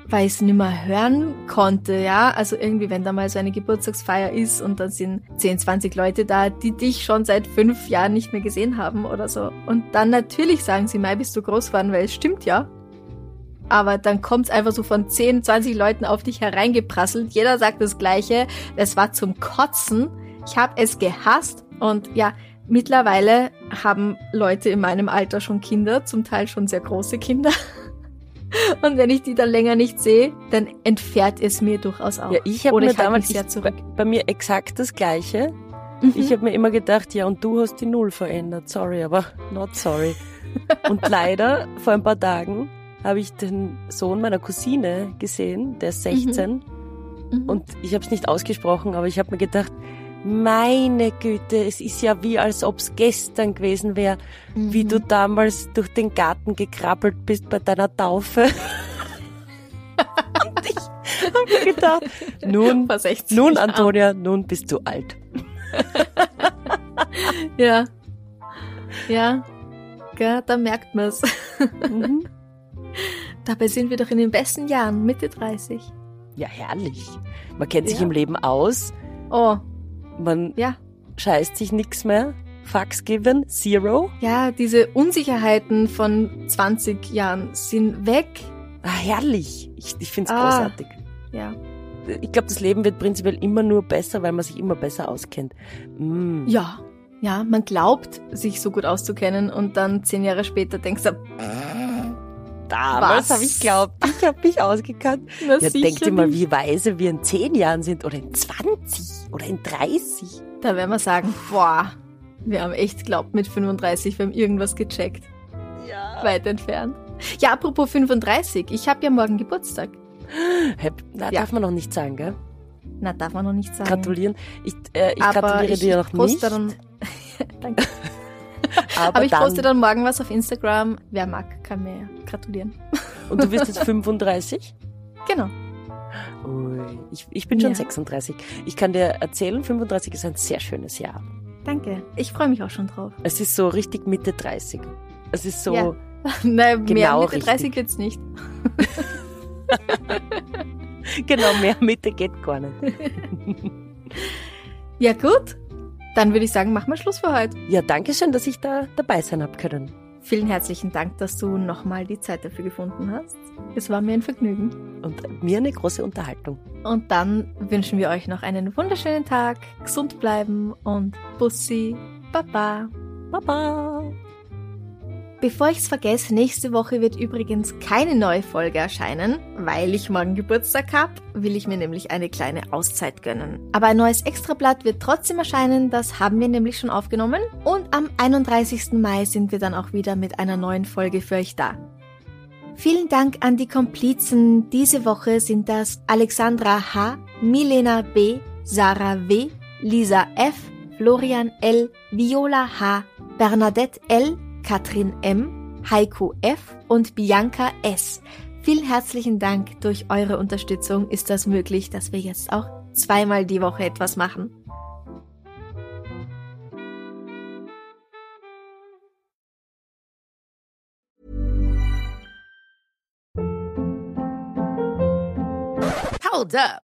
Weil ich es nicht mehr hören konnte, ja. Also irgendwie, wenn da mal so eine Geburtstagsfeier ist und dann sind 10, 20 Leute da, die dich schon seit fünf Jahren nicht mehr gesehen haben oder so. Und dann natürlich sagen sie, Mei, bist du groß geworden, weil es stimmt ja. Aber dann kommt es einfach so von 10, 20 Leuten auf dich hereingeprasselt. Jeder sagt das Gleiche. Es war zum Kotzen. Ich habe es gehasst. Und ja, mittlerweile haben Leute in meinem Alter schon Kinder, zum Teil schon sehr große Kinder. Und wenn ich die dann länger nicht sehe, dann entfährt es mir durchaus auch. Ja, ich habe mir ich damals ich, zurück. bei, bei mir exakt das Gleiche. Mhm. Ich habe mir immer gedacht, ja, und du hast die Null verändert. Sorry, aber not sorry. und leider, vor ein paar Tagen, habe ich den Sohn meiner Cousine gesehen, der ist 16. Mhm. Und ich habe es nicht ausgesprochen, aber ich habe mir gedacht, meine Güte, es ist ja wie als ob's gestern gewesen wäre, wie Mhm. du damals durch den Garten gekrabbelt bist bei deiner Taufe. Und ich habe mir gedacht, nun, Vor 60 nun. Antonia, nun bist du alt. Ja. Ja. Ja, da merkt man's. Mhm. Dabei sind wir doch in den besten Jahren, Mitte 30. Ja, herrlich. Man kennt sich Ja. im Leben aus, Oh, man ja. scheißt sich nix mehr. Fucks given, zero. Ja, diese Unsicherheiten von 20 Jahren sind weg. Ah, herrlich. Ich, ich find's Ah. großartig. Ja. Ich glaube, das Leben wird prinzipiell immer nur besser, weil man sich immer besser auskennt. Mm. Ja. Ja, man glaubt, sich so gut auszukennen und dann zehn Jahre später denkst du, Damals Was? habe ich glaubt, ich habe mich ausgekannt. na Ja, denkt ihr mal, wie weise wir in 10 Jahren sind oder in 20 oder in 30. Da werden wir sagen, boah, wir haben echt glaubt mit 35, wir haben irgendwas gecheckt. Ja. Weit entfernt. Ja, apropos 35, ich habe ja morgen Geburtstag. Na, Ja. darf man noch nicht sagen, gell? Na, darf man noch nicht sagen. Gratulieren. Ich, äh, ich gratuliere ich dir noch nicht. Dann, danke. aber, Aber ich dann, poste dann morgen was auf Instagram. Wer mag, kann mir gratulieren. Und du wirst jetzt 35? Genau. Ui, ich, ich bin schon Ja. 36. Ich kann dir erzählen, 35 ist ein sehr schönes Jahr. Danke. Ich freue mich auch schon drauf. Es ist so richtig Mitte 30. Es ist so, Ja. Nein, mehr Genau Mitte 30 richtig. wird's nicht. genau, mehr Mitte geht gar nicht. Ja, gut. Dann würde ich sagen, machen wir Schluss für heute. Ja, danke schön, dass ich da dabei sein hab können. Vielen herzlichen Dank, dass du nochmal die Zeit dafür gefunden hast. Es war mir ein Vergnügen. Und mir eine große Unterhaltung. Und dann wünschen wir euch noch einen wunderschönen Tag, gesund bleiben und Bussi, Baba. Baba! Bevor ich's vergesse, nächste Woche wird übrigens keine neue Folge erscheinen, weil ich morgen Geburtstag hab, will ich mir nämlich eine kleine Auszeit gönnen. Aber ein neues Extrablatt wird trotzdem erscheinen, das haben wir nämlich schon aufgenommen. Und am 31. Mai sind wir dann auch wieder mit einer neuen Folge für euch da. Vielen Dank an die Komplizen. Diese Woche sind das Alexandra H., Milena B., Sarah W., Lisa F., Florian L., Viola H., Bernadette L., Katrin M., Heiko F. und Bianca S. Vielen herzlichen Dank. Durch eure Unterstützung ist das möglich, dass wir jetzt auch zweimal die Woche etwas machen. Hold up.